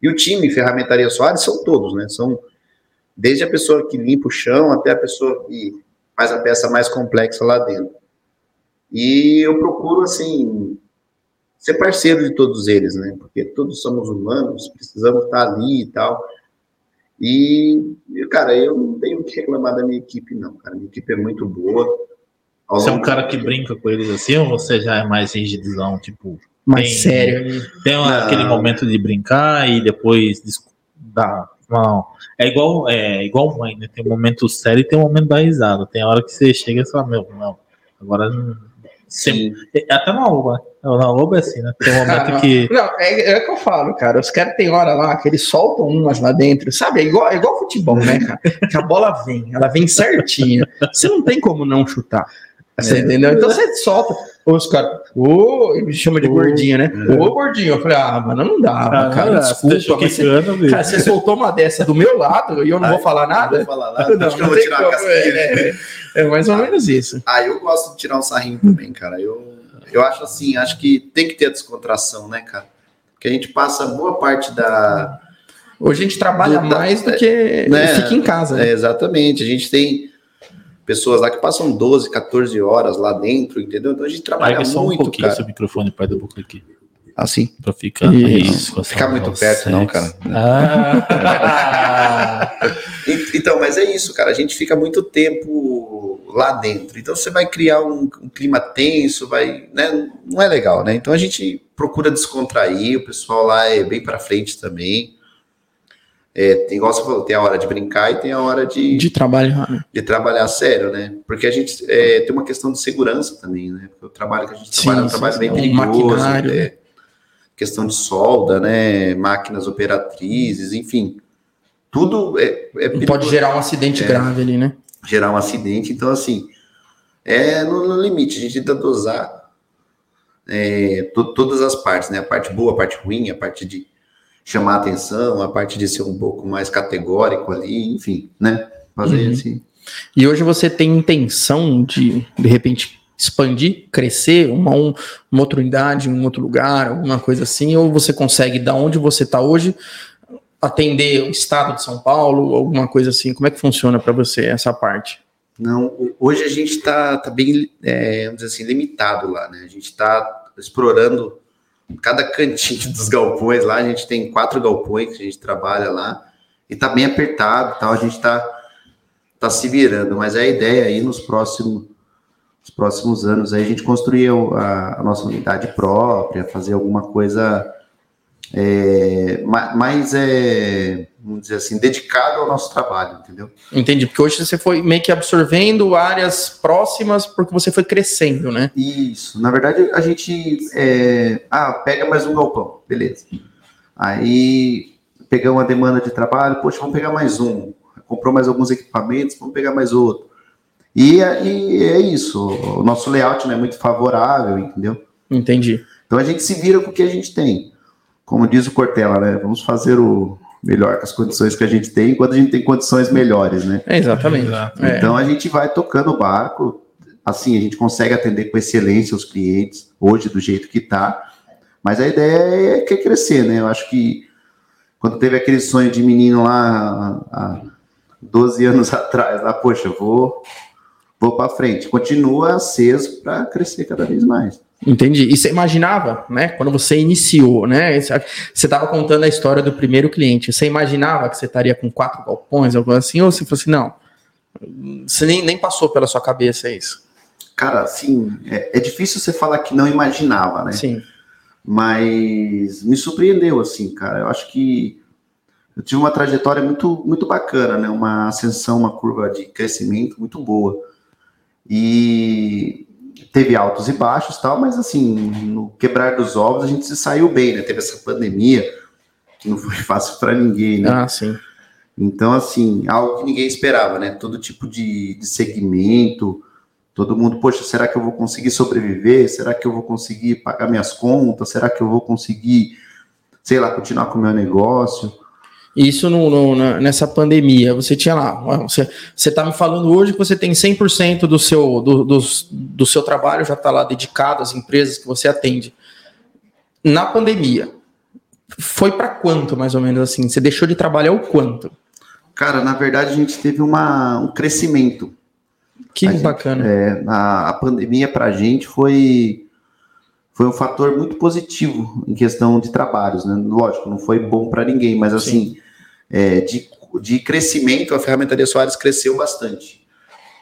E o time Ferramentaria Soares são todos, né? São desde a pessoa que limpa o chão até a pessoa que faz a peça mais complexa lá dentro. E eu procuro, assim, ser parceiro de todos eles, né? Porque todos somos humanos, precisamos estar ali e tal. E, cara, eu não tenho o que reclamar da minha equipe, não, cara. Minha equipe é muito boa. Você é um cara que brinca com eles assim, ou você já é mais rigidizão, tipo... Mais tem, sério. Tem aquele momento de brincar e depois dar Não. É igual, é igual mãe, né? Tem um momento sério e tem um momento da risada. Tem a hora que você chega e fala, meu, não. Agora não. Sim. Até na Loba. Na Loba é assim, né? Tem um momento que. Não, é, é o que eu falo, cara. Os caras tem hora lá que eles soltam umas lá dentro, sabe? É igual, é igual futebol, né, cara? Que a bola vem, ela vem certinha. Você não tem como não chutar. Você é. entendeu? Então você solta. Os caras, ô, oh, me chama de oh, gordinho, né? Ô, é. oh, gordinho. Eu falei, ah, mano, não dá, ah, cara, desculpa. Mas você, cara, você soltou uma dessa do meu lado e eu não Ai, vou falar nada? Não vou falar nada, não, não, não vou tirar como, é, é, é, mais ou menos isso. Ah, eu gosto de tirar um sarrinho também, cara. Eu, eu acho assim, acho que tem que ter a descontração, né, cara? Porque a gente passa boa parte da. Hoje a gente trabalha do, mais da, do que né, fica em casa. Né? É, exatamente. A gente tem pessoas lá que passam 12, 14 horas lá dentro, entendeu? Então a gente trabalha Pega só muito, um pouquinho cara. seu microfone perto da boca aqui. Assim? Pra ficar isso. Ficar muito perto, não, cara. Ah. então, mas é isso, cara. A gente fica muito tempo lá dentro. Então você vai criar um, um clima tenso, vai, né? Não é legal, né? Então a gente procura descontrair. O pessoal lá é bem para frente também. É, igual você falou, tem a hora de brincar e tem a hora de, de trabalhar, né? De trabalhar sério, né? Porque a gente é, tem uma questão de segurança também, né? Porque o trabalho que a gente sim, trabalha é um trabalho sim, bem perigoso, é, né? questão de solda, né? Máquinas operatrizes, enfim. Tudo é, é Pode gerar um acidente é, grave ali, né? Gerar um acidente, então assim, é no, no limite, a gente tenta dosar é, to, todas as partes, né? A parte boa, a parte ruim, a parte de chamar atenção, a parte de ser um pouco mais categórico ali, enfim, né? Fazer uhum. assim. E hoje você tem intenção de, de repente, expandir, crescer, uma, um, uma outra unidade, um outro lugar, alguma coisa assim, ou você consegue, da onde você está hoje, atender o estado de São Paulo, alguma coisa assim? Como é que funciona para você essa parte? Não, hoje a gente está tá bem, é, vamos dizer assim, limitado lá, né? A gente está explorando cada cantinho dos galpões lá, a gente tem quatro galpões que a gente trabalha lá, e tá bem apertado tal, a gente tá, tá se virando, mas é a ideia aí nos próximos, nos próximos anos aí a gente construir a, a nossa unidade própria, fazer alguma coisa é, mais, é, vamos dizer assim, dedicado ao nosso trabalho, entendeu? Entendi, porque hoje você foi meio que absorvendo áreas próximas porque você foi crescendo, né? Isso, na verdade a gente, é, ah, pega mais um galpão, beleza. Aí pegamos uma demanda de trabalho, poxa, vamos pegar mais um. Comprou mais alguns equipamentos, vamos pegar mais outro. E, e é isso, o nosso layout não é muito favorável, entendeu? Entendi. Então a gente se vira com o que a gente tem como diz o Cortella, né? Vamos fazer o melhor com as condições que a gente tem, quando a gente tem condições melhores, né? É, exatamente. É. Então a gente vai tocando o barco, assim, a gente consegue atender com excelência os clientes, hoje do jeito que tá, mas a ideia é que é crescer, né? Eu acho que quando teve aquele sonho de menino lá há 12 anos atrás, lá, poxa, vou, vou para frente, continua aceso para crescer cada vez mais. Entendi. E você imaginava, né? Quando você iniciou, né? Você estava contando a história do primeiro cliente. Você imaginava que você estaria com quatro galpões, algo assim? Ou você falou assim, não? Você nem, nem passou pela sua cabeça isso? Cara, assim, é, é difícil você falar que não imaginava, né? Sim. Mas me surpreendeu, assim, cara. Eu acho que eu tive uma trajetória muito, muito bacana, né? Uma ascensão, uma curva de crescimento muito boa. E teve altos e baixos tal, mas assim, no quebrar dos ovos a gente se saiu bem, né? Teve essa pandemia que não foi fácil para ninguém, né? Ah, sim. Então, assim, algo que ninguém esperava, né? Todo tipo de, de segmento, todo mundo, poxa, será que eu vou conseguir sobreviver? Será que eu vou conseguir pagar minhas contas? Será que eu vou conseguir, sei lá, continuar com o meu negócio? Isso no, no, nessa pandemia, você tinha lá, você está me falando hoje que você tem 100% do seu, do, do, do seu trabalho já está lá dedicado às empresas que você atende. Na pandemia, foi para quanto, mais ou menos assim? Você deixou de trabalhar o quanto? Cara, na verdade a gente teve uma, um crescimento. Que a bacana. Gente, é, a, a pandemia para a gente foi foi um fator muito positivo em questão de trabalhos, né? Lógico, não foi bom para ninguém, mas assim, é, de, de crescimento, a ferramentaria Soares cresceu bastante.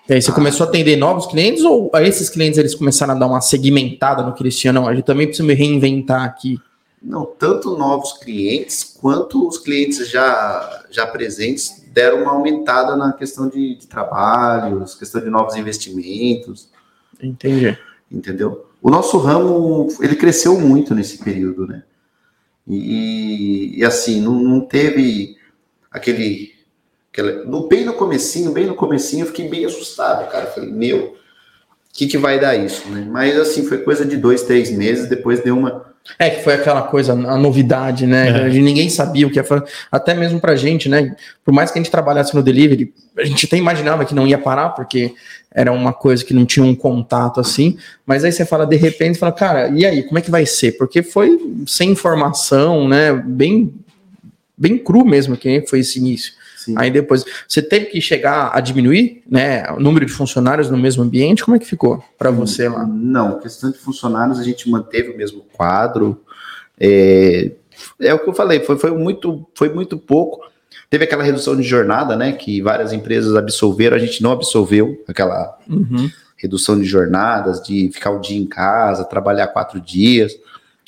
E aí você ah. começou a atender novos clientes ou esses clientes eles começaram a dar uma segmentada no que eles tinham? Não, a gente também precisa me reinventar aqui. Não, tanto novos clientes quanto os clientes já, já presentes deram uma aumentada na questão de, de trabalhos, questão de novos investimentos. Entendi. Entendeu? O nosso ramo, ele cresceu muito nesse período, né? E, e assim, não, não teve aquele, aquele no, bem no comecinho, bem no comecinho, eu fiquei bem assustado, cara. Eu falei, meu, o que, que vai dar isso, né? Mas assim, foi coisa de dois, três meses, depois deu uma, é que foi aquela coisa, a novidade, né? É. Ninguém sabia o que ia fazer. Até mesmo pra gente, né? Por mais que a gente trabalhasse no delivery, a gente até imaginava que não ia parar, porque era uma coisa que não tinha um contato assim. Mas aí você fala, de repente, fala, cara, e aí, como é que vai ser? Porque foi sem informação, né? Bem, bem cru mesmo que foi esse início. Sim. Aí depois, você teve que chegar a diminuir né, o número de funcionários no mesmo ambiente? Como é que ficou para você lá? Não, questão de funcionários, a gente manteve o mesmo quadro. É, é o que eu falei, foi, foi, muito, foi muito pouco. Teve aquela redução de jornada, né? Que várias empresas absolveram, a gente não absolveu aquela uhum. redução de jornadas, de ficar o dia em casa, trabalhar quatro dias.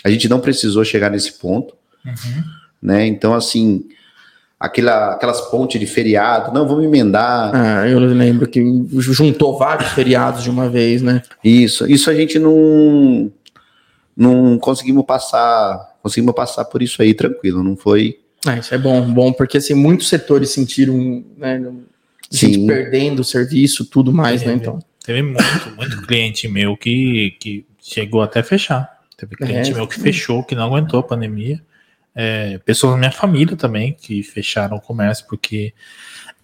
A gente não precisou chegar nesse ponto. Uhum. Né? Então, assim, aquela, aquelas pontes de feriado, não, vamos emendar. Ah, eu lembro que juntou vários feriados de uma vez, né? Isso, isso a gente não, não conseguimos passar, conseguimos passar por isso aí tranquilo, não foi... Ah, isso é bom, bom, porque assim, muitos setores sentiram, né, gente Sim. perdendo o serviço, tudo mais, né, então. Teve muito, muito cliente meu que, que chegou até a fechar. Teve cliente é, meu que fechou, que não aguentou a pandemia é, pessoas da minha família também que fecharam o comércio, porque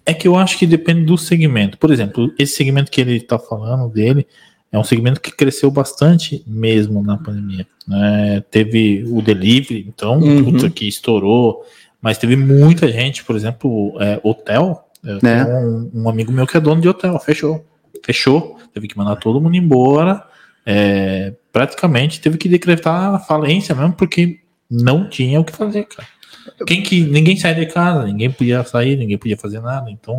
é que eu acho que depende do segmento. Por exemplo, esse segmento que ele está falando dele é um segmento que cresceu bastante mesmo na pandemia. Né? Teve o delivery, então, uhum. puta, que estourou, mas teve muita gente, por exemplo, é, hotel. É. Um, um, amigo meu que é dono de hotel, fechou. Fechou, teve que mandar todo mundo embora. É, praticamente teve que decretar a falência mesmo, porque não tinha o que fazer, cara. Quem que ninguém sai de casa, ninguém podia sair, ninguém podia fazer nada, então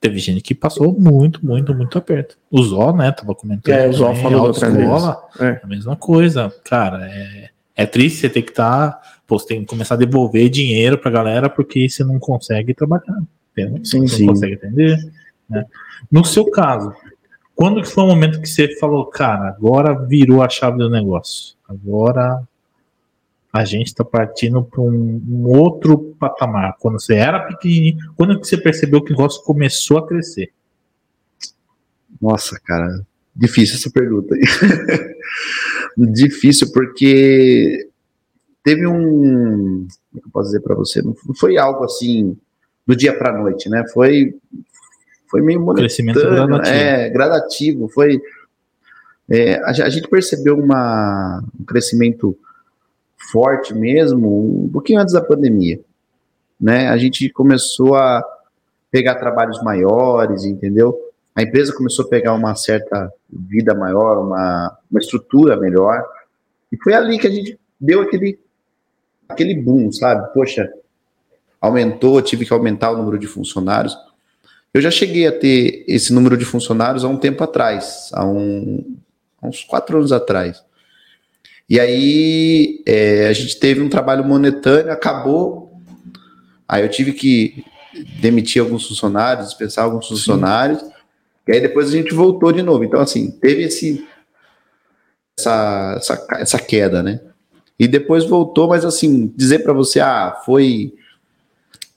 teve gente que passou muito, muito, muito aperto. O Zó, né, tava comentando. É, o Zó falou outra vez. É. A mesma coisa, cara, é, é triste você ter que estar, tá, pô, você tem que começar a devolver dinheiro pra galera porque você não consegue trabalhar, entendeu? Sim, você sim. não consegue atender, né? No seu caso, quando que foi o momento que você falou, cara, agora virou a chave do negócio? Agora a gente está partindo para um, um, outro patamar. Quando você era pequenininho, quando que você percebeu que o negócio começou a crescer? Nossa, cara, difícil essa pergunta. difícil porque teve um, como é eu posso dizer para você, não foi algo assim do dia para noite, né? Foi foi meio crescimento gradativo. É, gradativo. Foi é, a, a, gente percebeu uma, um crescimento forte mesmo um pouquinho antes da pandemia. Né? A gente começou a pegar trabalhos maiores, entendeu? A empresa começou a pegar uma certa vida maior, uma, uma estrutura melhor. E foi ali que a gente deu aquele, aquele boom, sabe? Poxa, aumentou, tive que aumentar o número de funcionários. Eu já cheguei a ter esse número de funcionários há um tempo atrás, há, um, há uns quatro anos atrás. E aí é, a gente teve um trabalho monetâneo, acabou. Aí eu tive que demitir alguns funcionários, dispensar alguns funcionários. Sim. E aí depois a gente voltou de novo. Então, assim, teve esse, essa, essa, essa queda, né? E depois voltou, mas assim, dizer para você, ah, foi.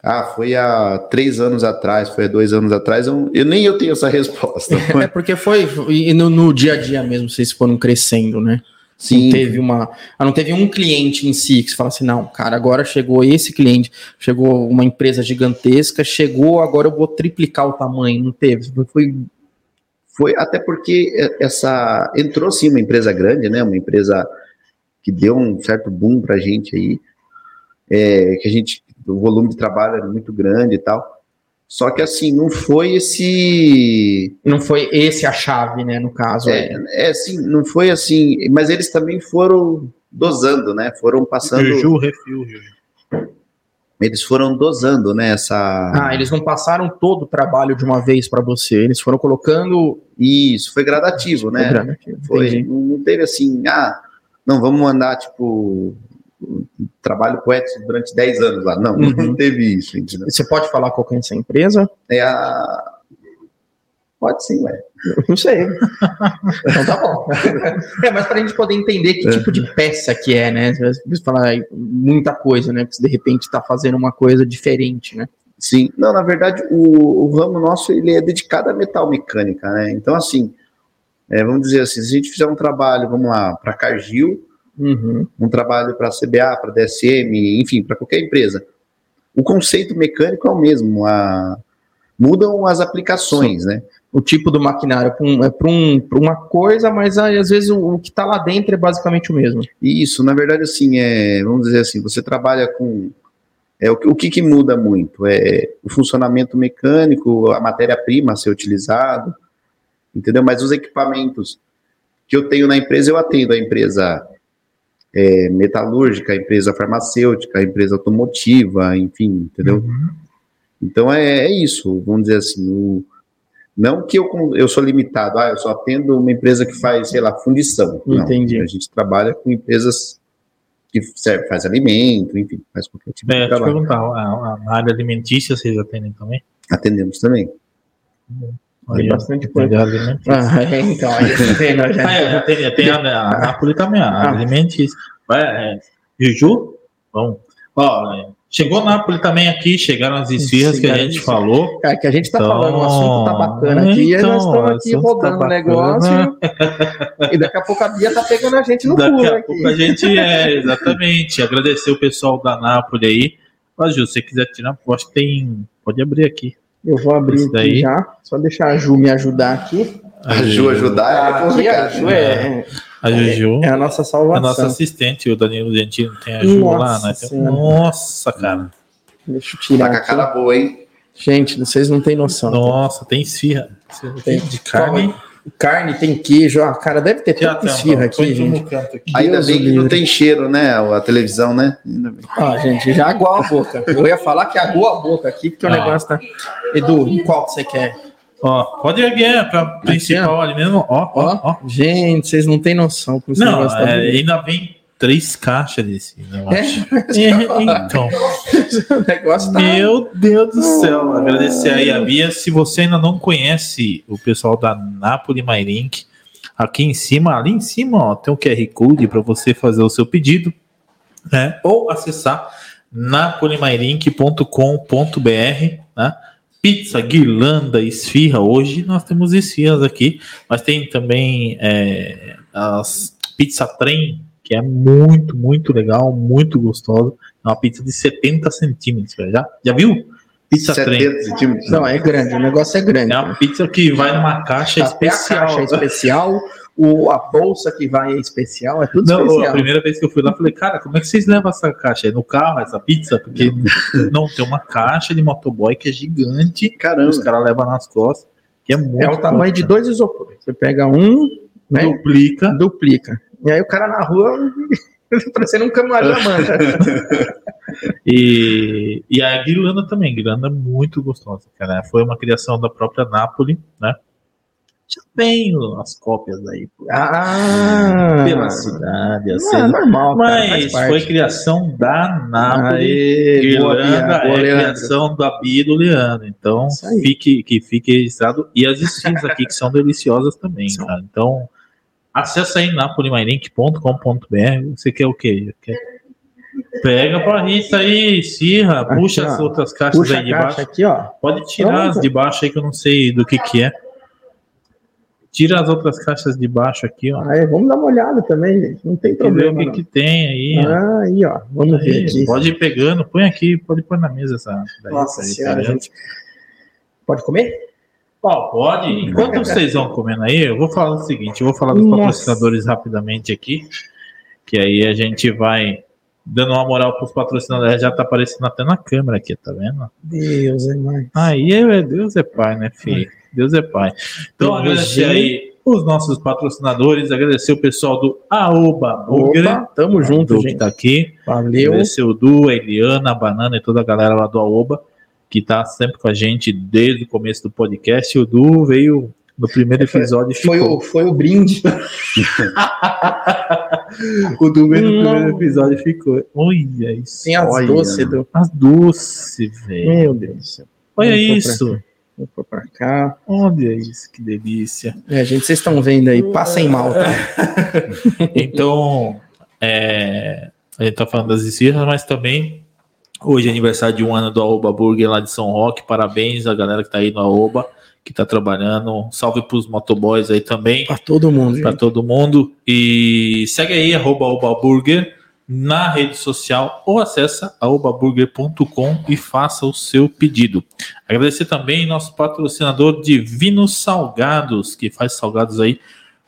Ah, foi há três anos atrás, foi há dois anos atrás, eu, eu nem eu tenho essa resposta. É porque foi, e no, no dia a dia mesmo, vocês foram crescendo, né? Sim. Não teve uma. Não teve um cliente em si que você fala assim, não, cara, agora chegou esse cliente, chegou uma empresa gigantesca, chegou, agora eu vou triplicar o tamanho. Não teve. Foi. Foi até porque essa. Entrou sim uma empresa grande, né? Uma empresa que deu um certo boom pra gente aí. É, que a gente. O volume de trabalho era muito grande e tal. Só que assim, não foi esse. Não foi esse a chave, né, no caso. É, é assim, não foi assim. Mas eles também foram dosando, né? Foram passando. Ju, refil, Eles foram dosando, né? Essa. Ah, eles não passaram todo o trabalho de uma vez para você. Eles foram colocando. Isso, foi gradativo, né? Foi, gradativo, foi não teve assim, ah, não, vamos mandar, tipo, trabalho com o Edson durante 10 anos lá. Não, Uhum. não teve isso. Entendeu? Você pode falar qual que é essa empresa? É a. Pode sim, ué. Não sei. então tá bom. É, mas para a gente poder entender que tipo de peça que é, né? Você falar aí muita coisa, né? Porque você de repente está fazendo uma coisa diferente, né? Sim, não, na verdade, o, o ramo nosso ele é dedicado à metal mecânica, né? Então, assim, é, vamos dizer assim, se a gente fizer um trabalho, vamos lá, para Cargill, Uhum. um trabalho para CBA, para DSM, enfim, para qualquer empresa, o conceito mecânico é o mesmo, a, mudam as aplicações, né? O tipo do maquinário pra um- é para um, pra uma coisa, mas aí, às vezes o, o que está lá dentro é basicamente o mesmo. Isso, na verdade, assim, é, vamos dizer assim, você trabalha com. É, o, que- o que, que muda muito? É o funcionamento mecânico, a matéria-prima a ser utilizado, entendeu? Mas os equipamentos que eu tenho na empresa, eu atendo a empresa é, metalúrgica, empresa farmacêutica, empresa automotiva, enfim, entendeu? Uhum. Então é, é isso, vamos dizer assim. o- não que eu, eu sou limitado, ah, eu só atendo uma empresa que faz, sei lá, fundição. Não, Entendi. a gente trabalha com empresas que serve, faz alimento, enfim, faz qualquer tipo É, de trabalho. perguntar, a- a- área alimentícia vocês atendem também? Atendemos também. Tem bastante coisa. Alimentícia. Ah, então, aí você tem, já- é, tem, tem a, a Nápoles também, a Ah. alimentícia. Vai, é, Juju? Bom. Ó, chegou a Nápoles também aqui, chegaram as esfirras que a gente as falou. É que a gente tá Então, falando, o assunto tá bacana aqui, e aí nós então, estamos o aqui tá rodando o bacana. negócio, e daqui a pouco a Bia tá pegando a gente no Daqui pulo a aqui. pouco a gente é, exatamente. Agradecer o pessoal da Nápoles aí. Ó, Ju, se você quiser tirar, acho que tem. Pode abrir aqui. Eu vou abrir Isso aqui daí. já, só deixar a Ju me ajudar aqui. A Ju ajudar é aqui a. Ju é, A Juju. é a nossa salvação. A nossa assistente, o Danilo Gentili, tem a Ju lá, Nossa né? Senhora. Nossa, cara. Deixa eu Tá tirar com a cara boa, hein? Gente, vocês não têm noção. Nossa, tem esfirra. Tem de carne. Carne, tem queijo, ó, cara, deve ter Já tanta esfirra aqui, gente. aqui. Ainda Deus bem o que não tem cheiro, né? A televisão, né? Ainda bem. Ó, gente, já aguou a boca. Eu ia falar que aguou a boca aqui, porque o Ah. negócio tá... Edu, qual que você quer? Ó, pode erguer para principal ali mesmo. Ó, ó, ó. Gente, vocês não têm noção como esse Não, negócio tá é, ainda vem três caixas desse negócio. É? É, então, o negócio tá... meu Deus do céu. Agradecer aí a Bia. Se você ainda não conhece o pessoal da Napoli MyLink, aqui em cima, ali em cima, ó, tem um QR Code para você fazer o seu pedido, né? Ou acessar napolimylink.com.br, né? Pizza, guirlanda, esfirra. Hoje nós temos esfirras aqui, mas tem também é, as pizza trem, que é muito, muito legal, muito gostosa. É uma pizza de 70 centímetros, velho. já, já viu? Pizza trem. 70 centímetros. Não, é grande, o negócio é grande. É uma pizza que vai numa caixa Até especial. a caixa é especial, o, a bolsa que vai é especial, é tudo Não, a especial. primeira vez que eu fui lá, eu falei, cara, como é que vocês levam essa caixa? É no carro, essa pizza? Porque não tem uma caixa de motoboy que é gigante, Caramba. os caras levam nas costas, que é muito É o tamanho de dois isopores. Você pega um, né, duplica. duplica. E aí o cara na rua, parecendo um camarim mancha. E, e a guirlanda também, guirlanda é muito gostosa, cara. Foi uma criação da própria Napoli, né? Já tem as cópias aí Ah, pela cidade, assim, é normal, cara, mas parte. foi criação da Guirlanda boa, é criação da Bia e do Leandro. Então, fique, que fique registrado. E as esfirras aqui que são deliciosas também, São. cara. Então, acessa aí napolimylink.com.br. Você quer o quê? Quer... Pega pra Rita aí, Aqui, puxa ó. as outras caixas Puxa aí de caixa baixo. aqui, ó. Pode tirar Pronto. as de baixo aí que eu não sei do que que é. Tira as outras caixas de baixo aqui, ó. Vamos dar uma olhada também, gente. Não tem Quer ver o problema. que, que tem aí. ó. Ah, aí, ó. Vamos ver Aí, aqui. Pode ir pegando, põe aqui, pode pôr na mesa essa. daí, Nossa essa aí, senhora, tá gente. Pode comer? Ó, pode. Enquanto vocês vão comendo aí, eu vou falar o seguinte: eu vou falar dos Nossa. patrocinadores rapidamente aqui. Que aí a gente vai dando uma moral pros patrocinadores. Já tá aparecendo até na câmera aqui, tá vendo? Deus é mais. Aí é, Deus é pai, né, filho? Deus é pai. Então, Deus agradecer é. aí os nossos patrocinadores, agradecer o pessoal do Aoba Burger. Opa, tamo junto, do que gente. tá aqui. Valeu. Agradecer o Du, a Eliana, a Banana e toda a galera lá do Aoba, que tá sempre com a gente desde o começo do podcast. O Du veio No primeiro episódio Foi ficou. o, foi o brinde. o do meio do Não. primeiro episódio ficou. Olha isso. Tem as Olha. doces do. As doce, velho. Meu Deus do céu. Olha Vamos isso. Vou pôr pra cá. Olha isso, que delícia. É, gente, vocês estão vendo aí. Passem mal, tá? Então, é, a gente tá falando das esfirras, mas também hoje é aniversário de um ano do Aoba Burger lá de São Roque. Parabéns a galera que tá aí no Aoba, que tá trabalhando. Salve pros motoboys aí também. Pra todo mundo, para gente. todo mundo. E segue aí, arroba Burger na rede social ou acessa aobaburger.com e faça o seu pedido. Agradecer também nosso patrocinador Divinos Salgados, que faz salgados aí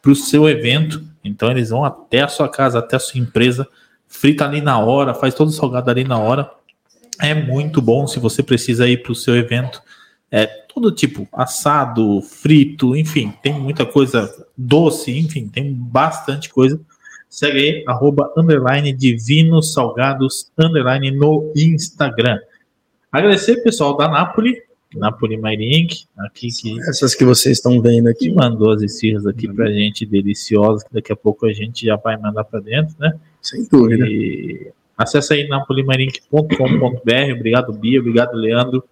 para o seu evento. Então eles vão até a sua casa, até a sua empresa, frita ali na hora, faz todo o salgado ali na hora. É muito bom se você precisa ir para o seu evento. É todo tipo, assado, frito, enfim, tem muita coisa doce, enfim, tem bastante coisa. Segue aí, arroba, underline, divinos salgados, underline, no Instagram. Agradecer pessoal da Napoli, Napoli Mairink, aqui que Essas que vocês estão vendo aqui. mandou as esfirras aqui pra gente, deliciosas, que daqui a pouco a gente já vai mandar pra dentro, né? Sem dúvida. E acesse aí napolimarink.com.br. Obrigado, Bia. Obrigado, Leandro,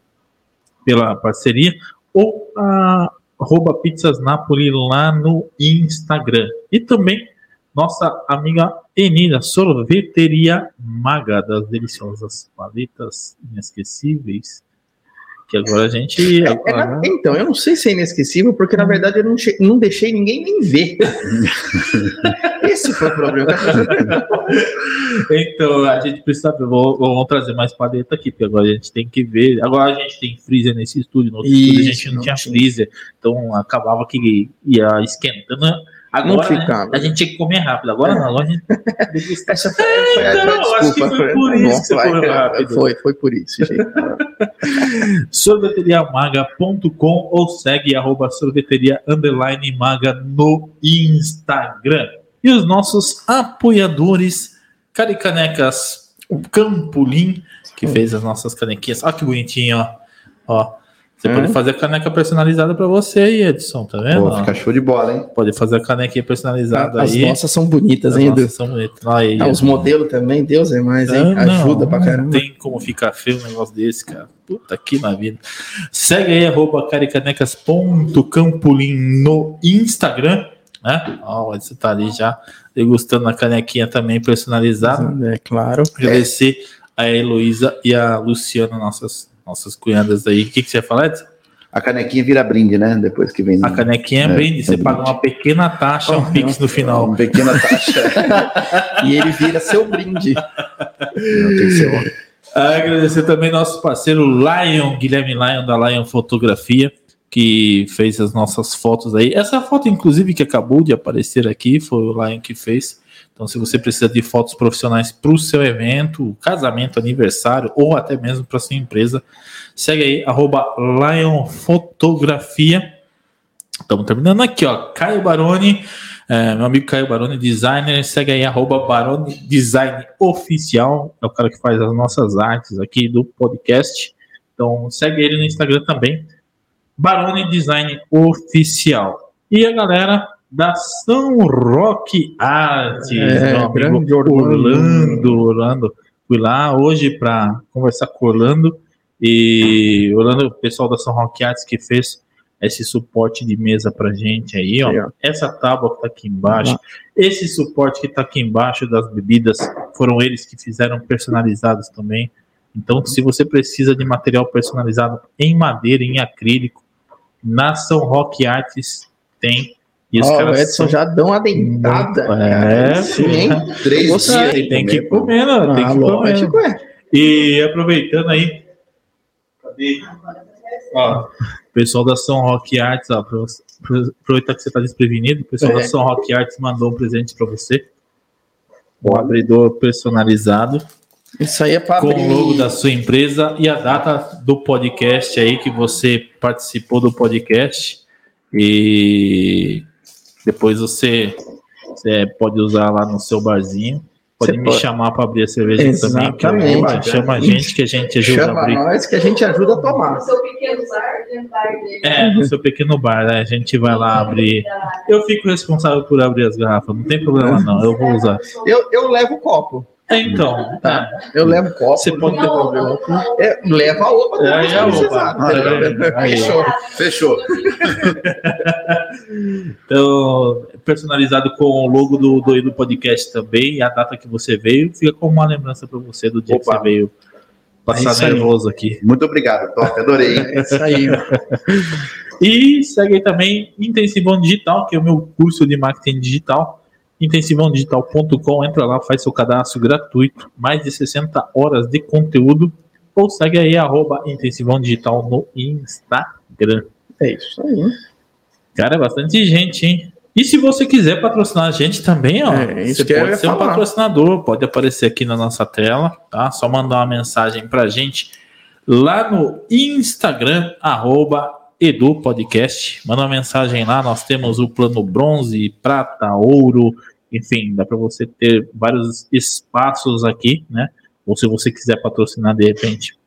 pela parceria. Ou a arroba Pizzas Napoli lá no Instagram. E também nossa amiga Enida, sorveteria maga das deliciosas paletas inesquecíveis. Que agora a gente. É, agora- é, então, eu não sei se é inesquecível, porque na verdade eu não, não deixei ninguém nem ver. Esse foi o problema. Então, a gente precisa. Vou, vamos trazer mais paleta aqui, porque agora a gente tem que ver. Agora a gente tem freezer nesse estúdio, no outro Isso, estúdio a gente não, não tinha tinha. freezer, então acabava que ia esquentando. Agora Não ficava. né, a gente tinha que comer rápido. Agora não, agora a gente. Essa foi, foi a Então, desculpa. acho que foi por isso que você vai, foi rápido. Foi, foi por isso, gente. sorveteriamaga.com ou segue arroba sorveteria underline maga no Instagram. E os nossos apoiadores, Caricanecas, o Campolim, que fez as nossas canequinhas. Olha que bonitinho, ó. ó. Você Hum. pode fazer a caneca personalizada para você aí, Edson, tá vendo? Pô, fica show de bola, hein? Pode fazer a canequinha personalizada As aí. nossas são bonitas As ainda. nossas são bonitas. Aí, Ah, os modelos também, Deus é mais, hein? ah, não, Ajuda pra Não caramba. tem como ficar feio um negócio desse, cara. Puta que na vida. Segue aí, arroba caricanecas.campolim no Instagram, né? Ó, você tá ali já degustando a canequinha também personalizada. É claro. Agradecer a Heloísa e a Luciana, nossas, nossas cunhadas aí. O que, que você ia falar, Edson? A canequinha vira brinde, né? Depois que vem. A canequinha é É, brinde. Você é paga uma pequena taxa, um pix no final. Uma pequena taxa. E ele vira seu brinde. Não, tem que ser bom. Agradecer também nosso parceiro Lion, Guilherme Lion, da Lion Fotografia, que fez as nossas fotos aí. Essa foto, inclusive, que acabou de aparecer aqui, foi o Lion que fez. Então, se você precisa de fotos profissionais para o seu evento, casamento, aniversário ou até mesmo para sua empresa, segue aí, arroba Lion Fotografia. Estamos terminando aqui, ó. Caio Baroni, é, meu amigo Caio Baroni, designer, segue aí, arroba Baroni Design Oficial, é o cara que faz as nossas artes aqui do podcast. Então, segue ele no Instagram também, Baroni Design Oficial. E a galera da São Roque Artes, É, Orlando. Orlando, Orlando. Fui lá hoje para conversar com o Orlando e Orlando, o pessoal da São Roque Artes que fez esse suporte de mesa pra gente aí, ó. Essa tábua que tá aqui embaixo, esse suporte que tá aqui embaixo das bebidas, foram eles que fizeram personalizados também. Então, se você precisa de material personalizado em madeira, em acrílico, na São Roque Artes tem. E os Ó, o caras Edson são- já dão uma dentada. É, cara. Sim, hein? Três dias tem, que comer, né? Tem Ah, que comer. lógico, é. E aproveitando aí, cadê? Ó, o pessoal da São Roque Arts, ó, aproveitar que você está desprevenido, o pessoal É. da São Roque Arts mandou um presente para você. Um abridor personalizado Isso aí é com abrir. o logo da sua empresa e a data do podcast aí que você participou do podcast. E depois você, você pode usar lá no seu barzinho. pode Você me pode. chamar para abrir a cerveja também. que eu vou. Exatamente. Chama a gente que a gente ajuda a Chama abrir. nós que a gente ajuda a tomar. O seu pequeno bar, bar dele. É, no seu pequeno bar, né? A gente vai lá abrir. Eu fico responsável por abrir as garrafas, não tem problema não, eu vou usar. Eu, eu levo o copo. É, então, Tá. Eu levo o copo. Você pode ter problema. É, leva a opa É, se é a opa. É. Fechou. Fechou. Então, personalizado com o logo do, do, do podcast também, e a data que você veio, fica como uma lembrança para você do dia que Opa. você veio É passar aí. nervoso aqui. Muito obrigado, top, adorei. É isso aí. E segue aí também Intensivão Digital, que é o meu curso de marketing digital. intensivãodigital.com, entra lá, faz seu cadastro gratuito, mais de 60 horas de conteúdo, ou segue aí, arroba Intensivão Digital no Instagram. É isso aí. Cara, é bastante gente, hein? E se você quiser patrocinar a gente também, ó, É, isso você pode ser um falar. patrocinador, pode aparecer aqui na nossa tela, tá? Só mandar uma mensagem pra gente lá no Instagram, arroba Edu Podcast. Manda uma mensagem lá, nós temos o plano bronze, prata, ouro, enfim, dá para você ter vários espaços aqui, né? Ou se você quiser patrocinar de repente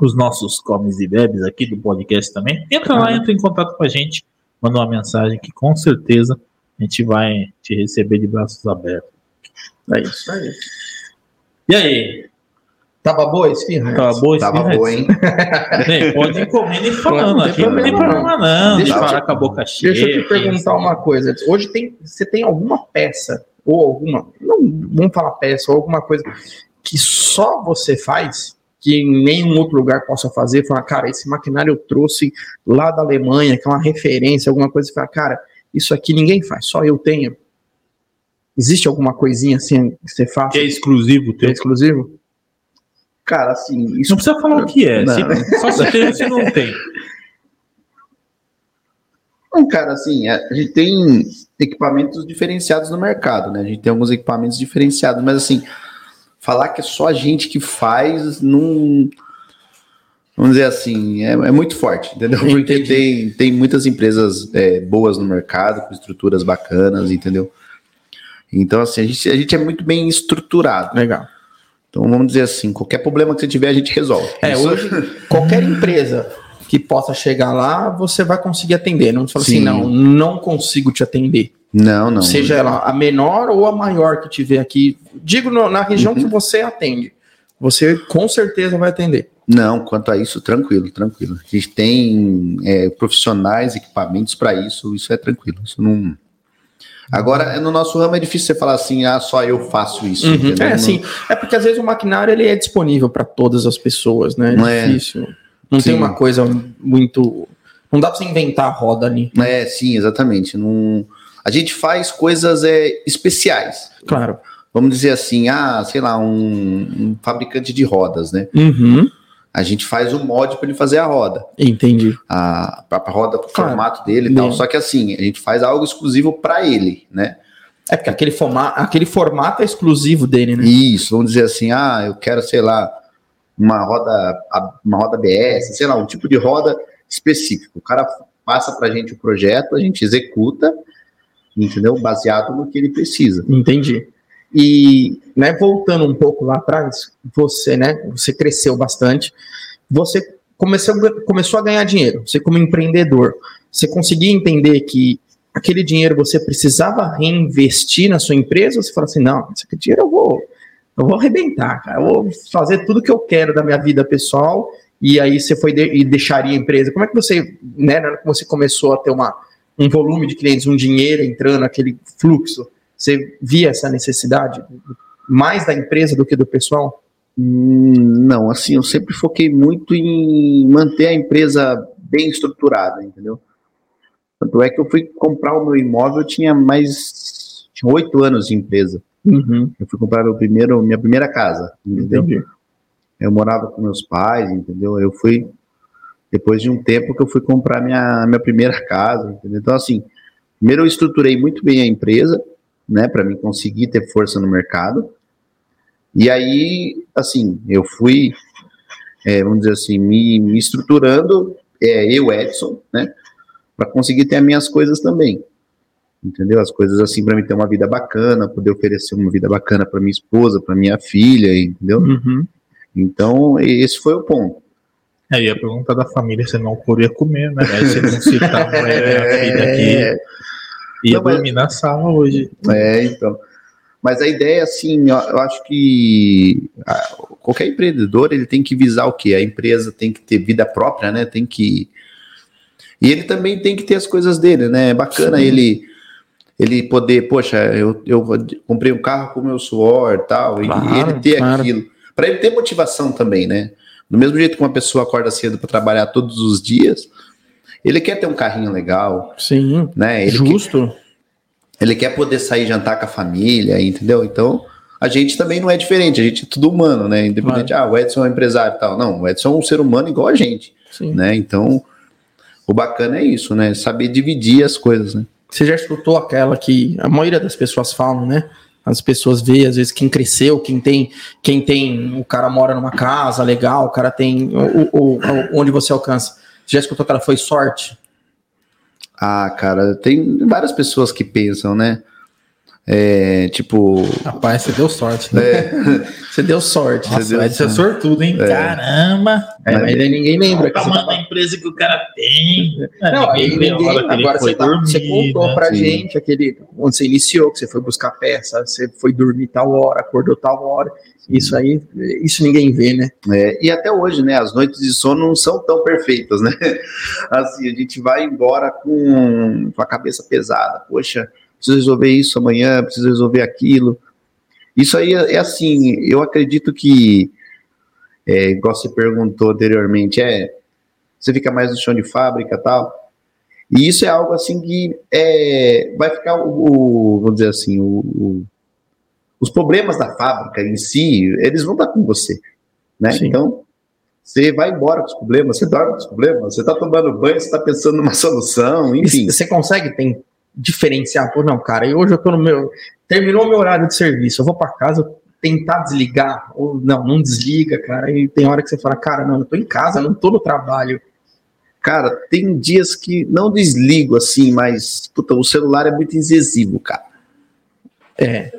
os nossos comes e bebes aqui do podcast também, entra lá, entra em contato com a gente, manda uma mensagem que com certeza a gente vai te receber de braços abertos. É isso aí. E aí? Tava boa esse filme? Tá boa esse Tava vídeo? boa, hein? Bem, Pode ir comendo e falando aqui, não tem problema, não. Deixa eu falar te- com a boca cheia. Deixa eu te perguntar uma coisa. Hoje tem, você tem alguma peça ou alguma, não vamos falar peça, ou alguma coisa que só você faz, que em nenhum outro lugar possa fazer, falar, cara, esse maquinário eu trouxe lá da Alemanha, que é uma referência, alguma coisa, e fala, cara, isso aqui ninguém faz, só eu tenho. Existe alguma coisinha assim que você faça? Que é exclusivo que é teu. exclusivo? Cara, assim, isso Não precisa falar o que é. Não. se- só se tem ou se não tem. Não, cara, assim, a a gente tem equipamentos diferenciados no mercado, né? A gente tem alguns equipamentos diferenciados, mas assim, falar que é só a gente que faz, não. Vamos dizer assim, é, é muito forte, entendeu? Porque Entendi. tem, tem muitas empresas é, boas no mercado, com estruturas bacanas, entendeu? Então, assim, a gente, a gente é muito bem estruturado. Legal. Então, vamos dizer assim, qualquer problema que você tiver, a gente resolve. É, Isso- hoje, qualquer empresa que possa chegar lá, você vai conseguir atender. Não fala assim, Sim. não, não consigo te atender. Não, não. Seja ela a menor ou a maior que tiver aqui. Digo no- na região Uhum. que você atende. Você com certeza vai atender. Não, quanto a isso, tranquilo, tranquilo. A gente tem é, profissionais, equipamentos para isso, isso é tranquilo. Isso não. Agora, no nosso ramo é difícil você falar assim, ah, só eu faço isso. entendeu? É assim, é porque às vezes o maquinário ele é disponível para todas as pessoas, né? É Não é? difícil. Não tem Sim. uma coisa muito. Não dá para você inventar a roda ali. Não, é, sim, exatamente. Não... A gente faz coisas é, especiais. Claro. Vamos dizer assim, ah, sei lá, um, um fabricante de rodas, né? Uhum. A gente faz o molde para ele fazer a roda. Entendi. a, a roda pro Claro. formato dele e tal. Bem. Só que assim, a gente faz algo exclusivo para ele, né? É porque aquele, forma, aquele formato é exclusivo dele, né? Isso, vamos dizer assim, ah, eu quero, sei lá, uma roda, a- uma roda BS, sei lá, um tipo de roda específico. O cara passa pra gente o projeto, a gente executa, entendeu? Baseado no que ele precisa. Entendi. E, né, voltando um pouco lá atrás, você, né, você cresceu bastante, você começou, começou a ganhar dinheiro, você como empreendedor, você conseguia entender que aquele dinheiro você precisava reinvestir na sua empresa, ou você fala assim, não, esse dinheiro eu vou, eu vou arrebentar, cara, eu vou fazer tudo que eu quero da minha vida pessoal, e aí você foi de- e deixaria a empresa. Como é que você, né, na hora que você começou a ter uma, um volume de clientes, um dinheiro entrando, aquele fluxo, você via essa necessidade mais da empresa do que do pessoal? Hum, Não, assim, eu sempre foquei muito em manter a empresa bem estruturada, entendeu? Tanto é que eu fui comprar o meu imóvel, eu tinha mais. tinha oito anos de empresa. Uhum, Eu fui comprar meu primeiro, minha primeira casa, entendeu? entendi. Eu morava com meus pais, entendeu? Eu fui, depois de um tempo que eu fui comprar minha, minha primeira casa, entendeu? Então, assim, primeiro eu estruturei muito bem a empresa, né, para mim conseguir ter força no mercado. E aí, assim, eu fui, é, vamos dizer assim, me, me estruturando, é, eu, Edson, né, para conseguir ter as minhas coisas também. entendeu? As coisas assim para mim ter uma vida bacana, poder oferecer uma vida bacana para minha esposa, para minha filha, entendeu? Uhum. Então, esse foi o ponto. É, e a pergunta da família, você não queria comer, né? Aí você não citava é, a filha aqui. Ia Não, mas- dormir na sala hoje. É, então. Mas a ideia, assim, eu acho que qualquer empreendedor ele tem que visar o quê? A empresa tem que ter vida própria, né? Tem que. E ele também tem que ter as coisas dele, né? É bacana ele ele poder, poxa, eu, eu comprei um carro com meu suor tal, e- e Claro, ele ter claro. aquilo. Para ele ter motivação também, né? Do mesmo jeito que uma pessoa acorda cedo para trabalhar todos os dias, ele quer ter um carrinho legal, Sim, né? Ele quer- justo. ele quer poder sair jantar com a família, entendeu? Então, a gente também não é diferente, a gente é tudo humano, né? Independente, ah, o Edson é um empresário e tal. Não, o Edson é um ser humano igual a gente, Sim. né? Então, o bacana é isso, né? Saber dividir as coisas, né? Você já escutou aquela que a maioria das pessoas falam, né? As pessoas veem, às vezes, quem cresceu, quem tem, quem tem, o cara mora numa casa legal, o cara tem o, o- o- onde você alcança. Já escutou que ela foi sorte? Ah, cara, tem várias pessoas que pensam, né? É, tipo, Rapaz, você deu sorte, né? Você deu sorte. Nossa, deu o Edson é sortudo, hein? Caramba! É, mas aí ninguém lembra. Você tamanho tá- da empresa que o cara tem. Não, aí Ninguém a agora você, tá- você contou né? pra Sim. gente aquele onde você iniciou, que você foi buscar peça, você foi dormir tal hora, acordou tal hora. Isso aí, isso ninguém vê, né? É, e até hoje, né? As noites de sono não são tão perfeitas, né? Assim, a gente vai embora com, com a cabeça pesada. Poxa, preciso resolver isso amanhã, preciso resolver aquilo. Isso aí é, é assim, eu acredito que, é, igual você perguntou anteriormente, é você fica mais no chão de fábrica e tal. E isso é algo assim que é, vai ficar o, o- vamos dizer assim, o- o, os problemas da fábrica em si, eles vão estar com você né? Sim. Então, você vai embora com os problemas, você dorme com os problemas, você tá tomando banho, você tá pensando numa solução, enfim. E Você consegue tem, diferenciar, pô, não, cara, e hoje eu tô no meu. Terminou o meu horário de serviço, eu vou pra casa tentar desligar, ou não, não desliga, cara. E tem hora que você fala, cara, não, eu tô em casa, não tô no trabalho. Cara, tem dias que não desligo assim, mas puta, o celular é muito incisivo, cara. É,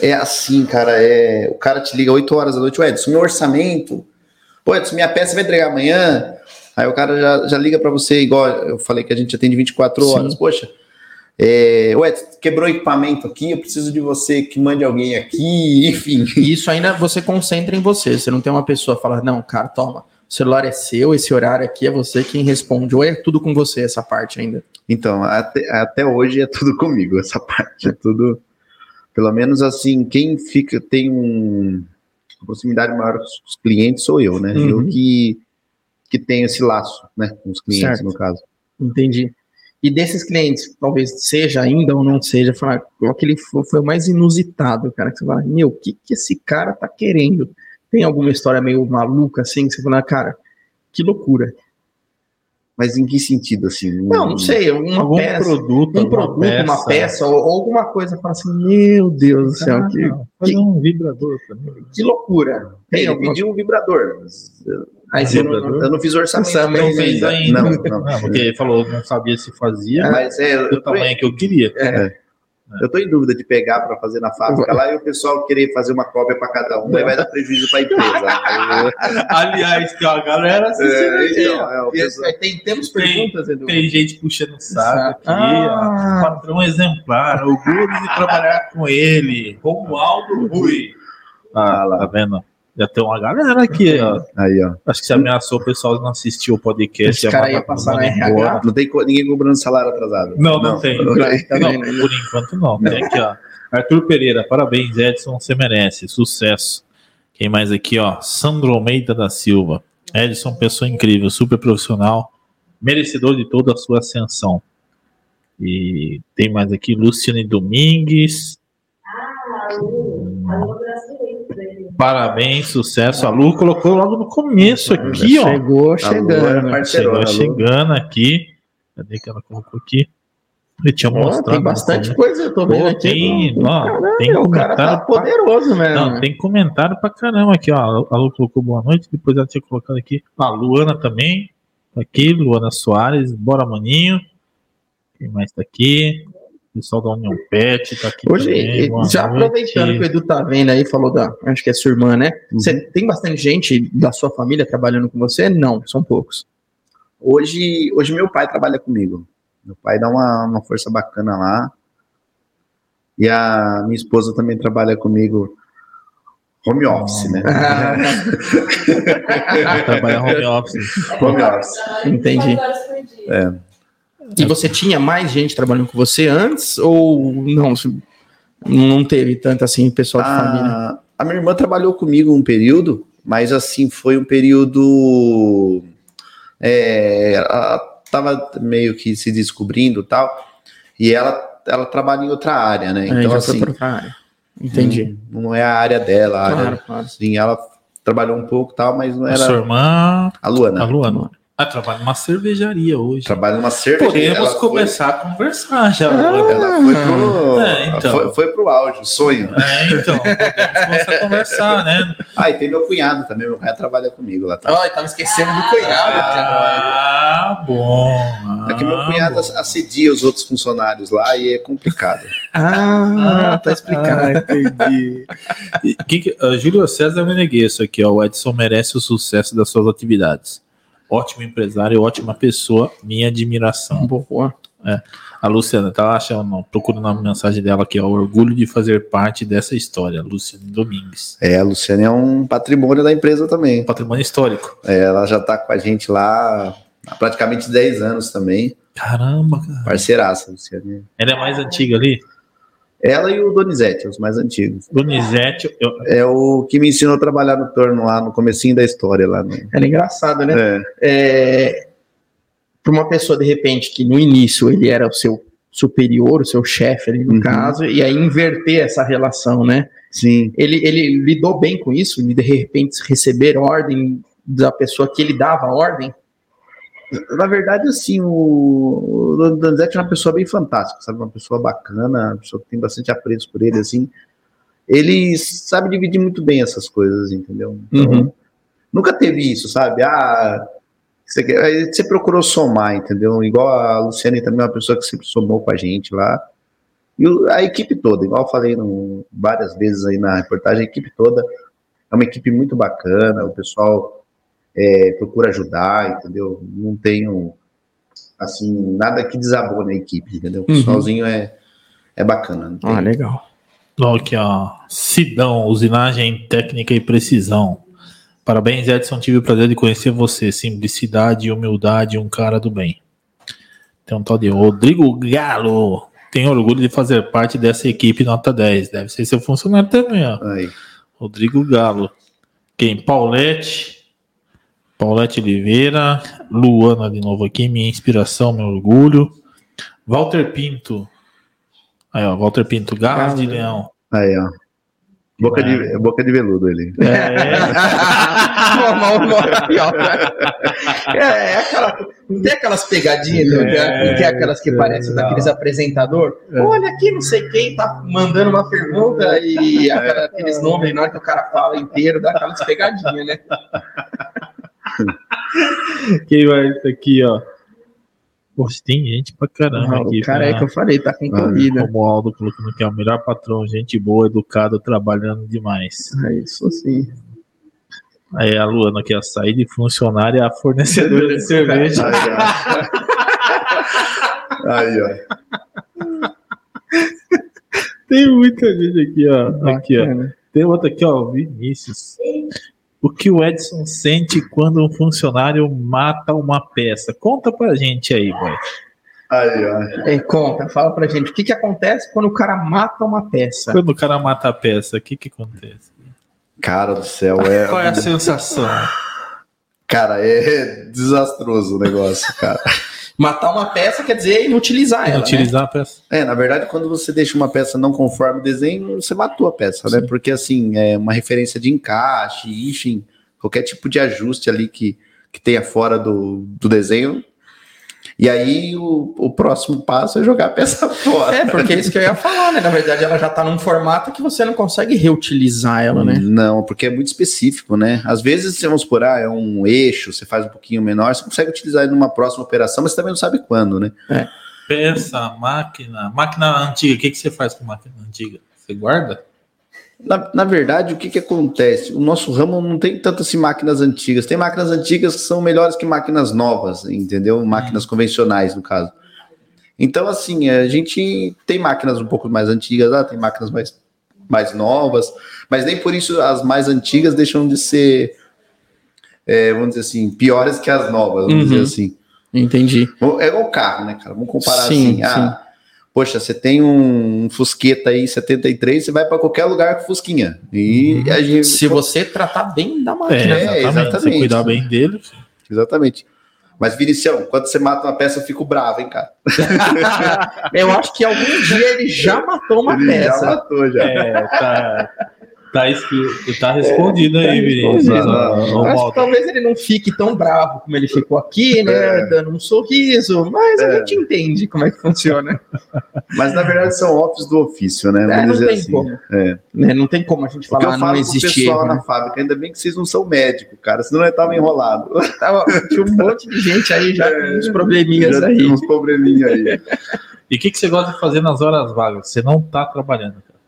É assim, cara, é, o cara te liga 8 horas da noite, o Edson, meu orçamento. Pô, Edson, minha peça vai entregar amanhã. Aí o cara já, já liga pra você, igual eu falei que a gente atende 24 Sim. horas. Poxa, é, o Edson, quebrou o equipamento aqui, eu preciso de você que mande alguém aqui, enfim. e isso ainda você concentra em você. Você não tem uma pessoa que fala, não, cara, toma, o celular é seu, esse horário aqui é você quem responde. Ou é tudo com você essa parte ainda. Então, até, até hoje é tudo comigo, essa parte. É tudo. Pelo menos assim, quem fica, tem um, uma proximidade maior com os clientes sou eu, né? Uhum. Eu que, que tenho esse laço, né? Com os clientes, Certo. no caso. Entendi. E desses clientes, talvez seja ainda ou não seja, falar qual que ele foi, foi o mais inusitado, cara, que você fala, meu, o que, que esse cara tá querendo? Tem alguma história meio maluca assim que você fala, cara, que loucura. Mas em que sentido, assim? Não, não sei, uma Algum peça, produto, um produto, uma peça, ou, ou alguma coisa, fala assim, meu Deus do céu, Ah, que, não, fazer um vibrador mim. que loucura. Tem alguma pediu um vibrador. mas eu, Aí você não- Vibrador? eu não fiz orçamento. Pra ele fez ainda. ainda. Não, não. Não, porque ele falou que não sabia se fazia, Mas é, eu do tô, tamanho que eu queria. Eu tô em dúvida de pegar para fazer na fábrica lá e o pessoal querer fazer uma cópia para cada um, aí vai dar prejuízo para a empresa. Aliás, tem uma galera assistindo É, aqui, então, é, o E, pessoal- é, tem, temos Tem- perguntas, Edu? Tem gente puxando o saco aqui. Ah. Patrão exemplar, orgulho de trabalhar com ele. Romualdo Rui. Ah, lá, tá vendo? Já tem uma galera aqui, ó. Aí, ó. Acho que você ameaçou o pessoal de não assistir o podcast. Esse cara ia passar na. RH. Não tem ninguém cobrando salário atrasado. Não, não, tem. Não, Tá Não, vendo? por enquanto não. Tem aqui, ó. Arthur Pereira, parabéns, Edson, você merece. Sucesso. Quem mais aqui, ó? Sandro Almeida da Silva. Edson, pessoa incrível, super profissional, merecedor de toda a sua ascensão. E tem mais aqui, Luciane Domingues. Ah. Parabéns, sucesso. A Lu colocou logo no começo aqui, ó. Chegou chegando. Parceirona, Chegou chegando aqui. Cadê que ela colocou aqui? Eu tinha mostrado. tem bastante coisa, eu tô vendo Pô, aqui. tem, Caramba, tem o cara tá comentário pra- poderoso mesmo. Não, tem comentário pra caramba aqui, ó. A Lu colocou boa noite, depois ela tinha colocado aqui. A Luana também. Tá aqui, Luana Soares, bora maninho. Quem mais tá aqui? Pessoal da União Pet tá aqui Hoje, também. já noite. aproveitando que o Edu tá vendo aí, falou da. Acho que é sua irmã, né? Uhum. Você tem bastante gente da sua família trabalhando com você? Não, são poucos. Hoje, hoje meu pai trabalha comigo. Meu pai dá uma, uma força bacana lá. E a minha esposa também trabalha comigo home office, né? Trabalha home office. home office. Entendi. Dia. E você tinha mais gente trabalhando com você antes? Ou não? Não teve tanto assim, pessoal de família? A, a minha irmã trabalhou comigo um período, mas assim, foi um período. É, ela tava meio que se descobrindo e tal, e ela, ela trabalha em outra área, né? Aí Então, assim, área. Entendi. Não, não é a área dela, a área, Claro, claro. assim, ela trabalhou um pouco e tal, mas não A sua era irmã, a Luana. a Luana. Ah, trabalha numa cervejaria hoje. Trabalha numa cervejaria. Podemos ela foi- começar a conversar já. Ah. Ela foi pro, É, então. foi, foi pro auge, o sonho. É, então, podemos começar a conversar, né? Ah, e tem meu cunhado também, meu cunhado trabalha comigo lá. Tá? Ai, tava esquecendo do cunhado, cara. Ah, bom. É que meu Ah, cunhado bom. assedia os outros funcionários lá e é complicado. Ah, tá explicado. entendi. E quem que- ah, Júlio César Meneguesso aqui, ó. O Edson merece o sucesso das suas atividades. Ótimo empresário, ótima pessoa, minha admiração. Boa. A Luciana, tá achando, não, procurando a mensagem dela aqui, ó. Orgulho de fazer parte dessa história, Luciana Domingues. É, a Luciana é um patrimônio da empresa também. Patrimônio histórico. É, ela já tá com a gente lá há praticamente 10 anos também. Caramba, cara. Parceiraça, Luciana. Ela é mais antiga ali? Ela e o Donizete, os mais antigos. Donizete, eu, É o que me ensinou a trabalhar no torno lá no comecinho da história lá. No... Era engraçado, né? É. É, para uma pessoa, de repente, que no início ele era o seu superior, o seu chefe ali no Uhum. caso, e aí inverter essa relação, né? Sim. Ele, ele lidou bem com isso, de de repente receber ordem da pessoa que ele dava ordem. Na verdade, assim, o, o Donizete é uma pessoa bem fantástica, sabe? Uma pessoa bacana, uma pessoa que tem bastante apreço por ele, assim. Ele sabe dividir muito bem essas coisas, entendeu? Então, Uhum. nunca teve isso, sabe? Ah, você, quer- você procurou somar, entendeu? Igual a Luciane também é uma pessoa que sempre somou com a gente lá. E a equipe toda, igual eu falei no- várias vezes aí na reportagem, a equipe toda é uma equipe muito bacana, o pessoal é, procura ajudar, entendeu? Não tenho, assim, nada que desabou na equipe, entendeu? O Uhum. pessoalzinho é, é bacana. Ah, legal. Ó, Aqui, ó. Sidão, usinagem técnica e precisão. Parabéns, Edson. Tive o prazer de conhecer você. Simplicidade e humildade, um cara do bem. Tem um tal de Rodrigo Galo. Tenho orgulho de fazer parte dessa equipe nota 10. Deve ser seu funcionário também, ó. Aí. Rodrigo Galo. Quem? Paulette. Paulette Oliveira. Luana de novo aqui. Minha inspiração, meu orgulho. Walter Pinto. Aí, ó. Walter Pinto. Garras de. Leão. Aí, ó. Boca, de, é boca de veludo ele. Ó. é, é aquela, não tem aquelas pegadinhas, tem, não tem aquelas que parecem daqueles apresentador. Olha aqui, não sei quem tá mandando uma pergunta e aquela- aqueles nomes, na hora que o cara fala inteiro, dá aquelas pegadinhas, né? Quem vai isso aqui, ó? Poxa, tem gente pra caramba aqui. o cara é que eu falei, tá com Ah, corrida. Como o Aldo colocando que é o melhor patrão, gente boa, educada, trabalhando demais. É isso sim. Aí a Luana aqui, a sair de funcionária a fornecedora de cerveja. Aí, ó. Aí, ó. Tem muita gente aqui, ó. Aqui, ó. Bacana. Tem outra aqui, ó, Vinícius. O que o Edson sente quando um funcionário mata uma peça? Conta pra gente aí, boy. Aí, ó. Ei, conta, fala pra gente, o que que acontece quando o cara mata uma peça? Quando o cara mata a peça, o que que acontece? Cara do céu, é. Qual é a sensação? Cara, é desastroso o negócio, cara. Matar uma peça quer dizer inutilizar ela, né? Utilizar a peça? É, na verdade, quando você deixa uma peça não conforme o desenho, você matou a peça, né? Porque, assim, é uma referência de encaixe, enfim, qualquer tipo de ajuste ali que, que tenha fora do, do desenho. E aí, o, o próximo passo é jogar a peça fora. É, porque é isso que eu ia falar, né? Na verdade, ela já tá num formato que você não consegue reutilizar ela, né? Não, porque é muito específico, né? Às vezes, vamos por ah, é um eixo, você faz um pouquinho menor, você consegue utilizar ele numa próxima operação, mas você também não sabe quando, né? É. peça, máquina. Máquina antiga, o que, que você faz com máquina antiga? Você guarda? Na, na verdade, o que, que acontece? O nosso ramo não tem tanto assim máquinas antigas. Tem máquinas antigas que são melhores que máquinas novas, entendeu? Máquinas convencionais, no caso. Então, assim, a gente tem máquinas um pouco mais antigas tem máquinas mais, mais novas, mas nem por isso as mais antigas deixam de ser, é, vamos dizer assim, piores que as novas, vamos Uhum. dizer assim. Entendi. É igual carro, né, cara? Vamos comparar Sim, assim. Ah, poxa, você tem um Fusqueta aí 73, você vai para qualquer lugar com Fusquinha. E a gente. Se você tratar bem da É, máquina. É, exatamente. Você exatamente. cuidar bem dele. Exatamente. Mas, Vinicião, quando você mata uma peça, eu fico bravo, hein, cara? Eu acho que algum dia ele já matou uma Ele já peça. matou, já. É, tá. Tá, escrito, tá respondido aí, Vinícius. Ó, ó, Acho que Walter. talvez ele não fique tão bravo como ele ficou aqui, né? É. Dando um sorriso, mas a É. gente entende como é que funciona. Mas, na verdade, são office do ofício, né? É, Vamos não dizer tem assim. como. É. Né? Não tem como a gente que eu falar, não falo pro existe pessoal Né? na fábrica, ainda bem que vocês não são médicos, cara, senão eu tava enrolado. Tava, tinha um monte de gente aí já com uns probleminhas Já aí. uns probleminha aí. E o que, que você gosta de fazer nas horas vagas? Você não tá trabalhando. cara.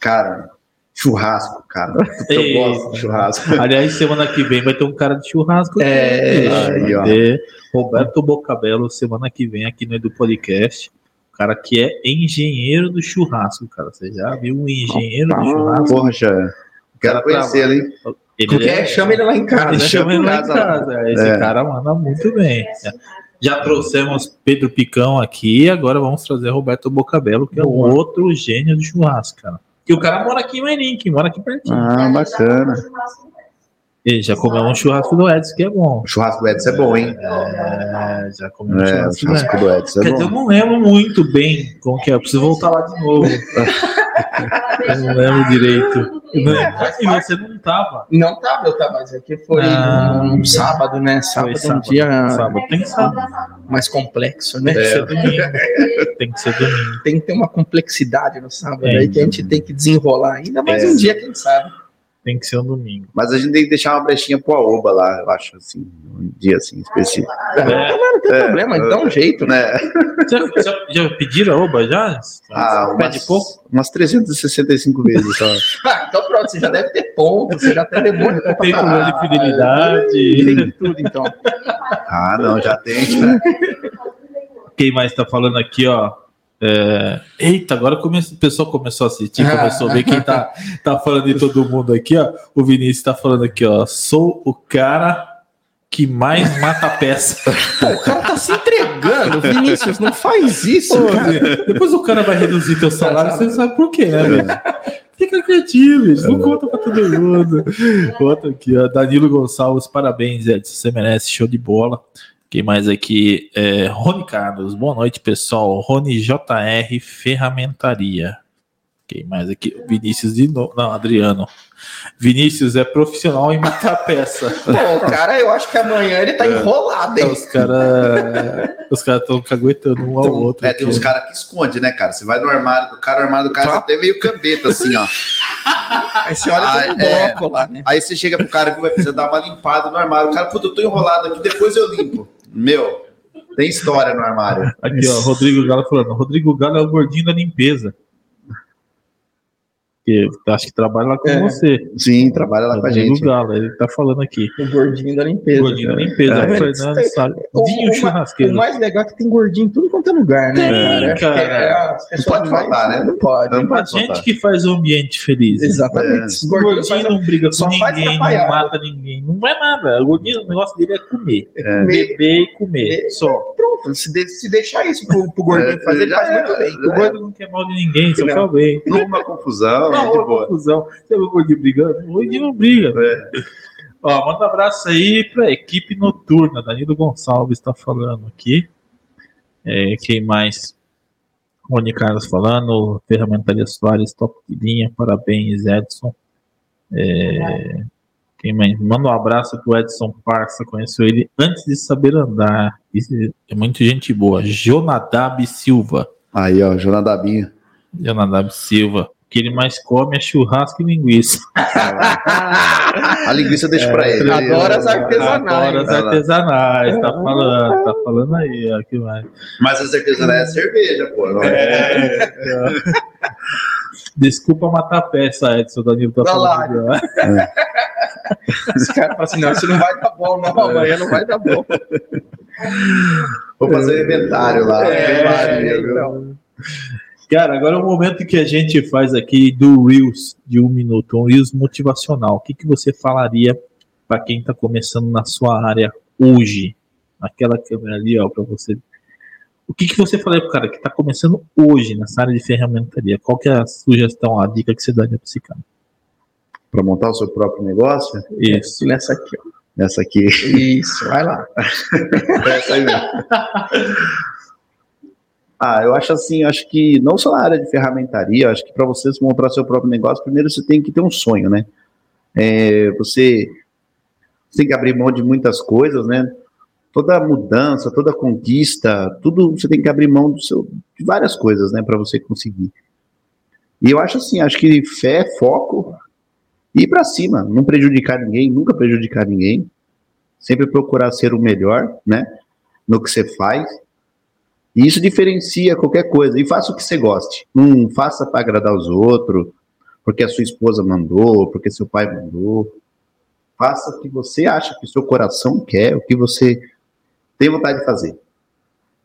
Cara, churrasco, cara. Eu gosto de churrasco. Aliás, semana que vem vai ter um cara de churrasco. É, aí, ó. Roberto Bocabelo semana que vem aqui no Edu Podcast. O cara que é engenheiro do churrasco, cara. Você já viu um engenheiro do churrasco? Poxa, quero conhecer ele, hein? Ele Porque é, chama ele lá em casa. Ele chama ele lá em casa. Esse É. cara manda muito bem. Já trouxemos Pedro Picão aqui, agora vamos trazer Roberto Bocabelo, que é um outro gênio do churrasco, cara. E o cara mora aqui em Mairink, mora aqui pertinho. Ah, bacana. Ele já comeu um churrasco do Edson, que é bom. O churrasco do Edson é bom, hein? É, já comeu um É, churrasco do Edson. churrasco do Edson é Quer dizer, eu não lembro muito bem como que é. Eu preciso voltar lá de novo. eu não lembro direito. E você não tava. Não tava, eu tava, mas é que foi Ah. um sábado, né? Sábado, Foi é um dia Sábado tem sábado. mais complexo, né? Tem que ser domingo. Tem que ser domingo. Tem que ter uma complexidade no sábado É, aí que a gente tem que desenrolar ainda mais É. um dia, quem sabe. Tem que ser um domingo. Mas a gente tem que deixar uma brechinha pro Aoba lá, eu acho, assim, um dia assim específico. É. Não, não tem É. problema, dá um jeito, né? Já, já, já pediram a oba já? Ah, Pede umas, pouco? umas 365 vezes só. Ah, então pronto, você já deve ter ponto, você já tem demônio Tem problema de fidelidade. Tem tudo, então. Ah, não, já tem. né? Quem mais tá falando aqui, ó? É, Eita, agora o pessoal começou a assistir, começou a ver quem tá, tá falando de todo mundo aqui, ó. O Vinícius tá falando aqui, ó. Sou o cara que mais mata peça. Pô, o cara tá se entregando, Vinícius, não faz isso, Pô, cara. depois o cara vai reduzir teu salário, você sabe por quê, né, velho? Fica quietinho, bicho. Não conta pra todo mundo. Outro aqui, ó. Danilo Gonçalves, parabéns, Edson. Você merece, show de bola. Quem mais aqui? É, Rony Carlos, boa noite, pessoal. Rony JR Ferramentaria. Quem mais aqui? Vinícius de novo. Não, Adriano. Vinícius é profissional em matar peça. Pô, cara, eu acho que amanhã ele tá enrolado, hein? Os caras os cara estão caguetando um ao Então, outro. É, tem aqui. uns caras que escondem, né, cara? Você vai no armário do cara, o armário do cara Tá. tá até meio cambeta, assim, ó. Aí você olha Ah, pro é. bloco lá, né? Aí você chega pro cara que vai precisar dar uma limpada no armário. O cara, puta, eu tô enrolado aqui, depois eu limpo. Meu, tem história no armário. Aqui, ó, Rodrigo Galo falando. Rodrigo Galo é o gordinho da limpeza. Que acho que trabalha lá com É. você. Sim, trabalha lá com a gente. Galo, ele tá falando aqui. O gordinho da limpeza. Gordinho da limpeza. É. o Fernando sabe. O- Vinho o- churrasqueiro. O mais legal é que tem gordinho em tudo quanto é lugar, né? Tem, que cara. é- as pessoas pode mais- faltar, né? Não pode. Não A pode gente faltar. que faz o ambiente feliz. Exatamente. É. O gordinho fazem não briga com ninguém, não mata ninguém. Não é nada. O gordinho, o negócio dele é comer. comer. Beber e comer. É. Só. Pronto, se, de- se deixar isso pro, pro gordinho É, fazer, ele faz é. muito bem. O gordo não quer mal de ninguém, só Não. quer o bem. Não uma confusão, Não, uma boa. confusão. Você viu o gordinho brigando? O gordinho não briga. É. Ó, manda um abraço aí pra equipe noturna. Danilo Gonçalves está falando aqui. É, quem mais? Rony Carlos falando. Ferramentaria Soares, top de linha. Parabéns, Edson. É, quem mais? Manda um abraço pro Edson Parça. Conheceu ele antes de saber andar. Isso é muito gente boa. Jonadab Silva. Aí, ó, Jonadabinho. Jonadab Silva. Que ele mais come é churrasco e linguiça. A linguiça deixa pra ele. Adora as artesanais. Agora as artesanais, tá falando, tá falando aí, ó, que vai. Mas as artesanais é cerveja, pô. não é? Desculpa matar a peça, Edson, Danilo tá Olha lá. falando. ó. Os caras falam assim, não, isso não vai dar bom, não, amanhã não vai dar bom. Vou fazer o inventário lá. É, viu? então. Cara, agora é o momento que a gente faz aqui do Reels de um minuto, um Reels motivacional. O que, que você falaria para quem está começando na sua área hoje? Aquela câmera ali, ó, para você. O que, que você falaria pro cara que está começando hoje nessa área de ferramentaria? Qual que é a sugestão, a dica que você daria para esse cara? Para montar o seu próprio negócio, Isso. Nessa aqui, ó. essa aqui. Isso, vai lá. Essa aí mesmo. Ah, eu acho assim, acho que não só na área de ferramentaria, acho que para você montar seu próprio negócio, primeiro você tem que ter um sonho, né? É, você, você tem que abrir mão de muitas coisas, né? Toda mudança, toda conquista, tudo você tem que abrir mão do seu, de várias coisas, né, para você conseguir. E eu acho assim, acho que fé, foco e ir para cima, não prejudicar ninguém, nunca prejudicar ninguém, sempre procurar ser o melhor, né, no que você faz. E isso diferencia qualquer coisa. E faça o que você goste. Não faça para agradar os outros, porque a sua esposa mandou, porque seu pai mandou. Faça o que você acha que o seu coração quer, o que você tem vontade de fazer.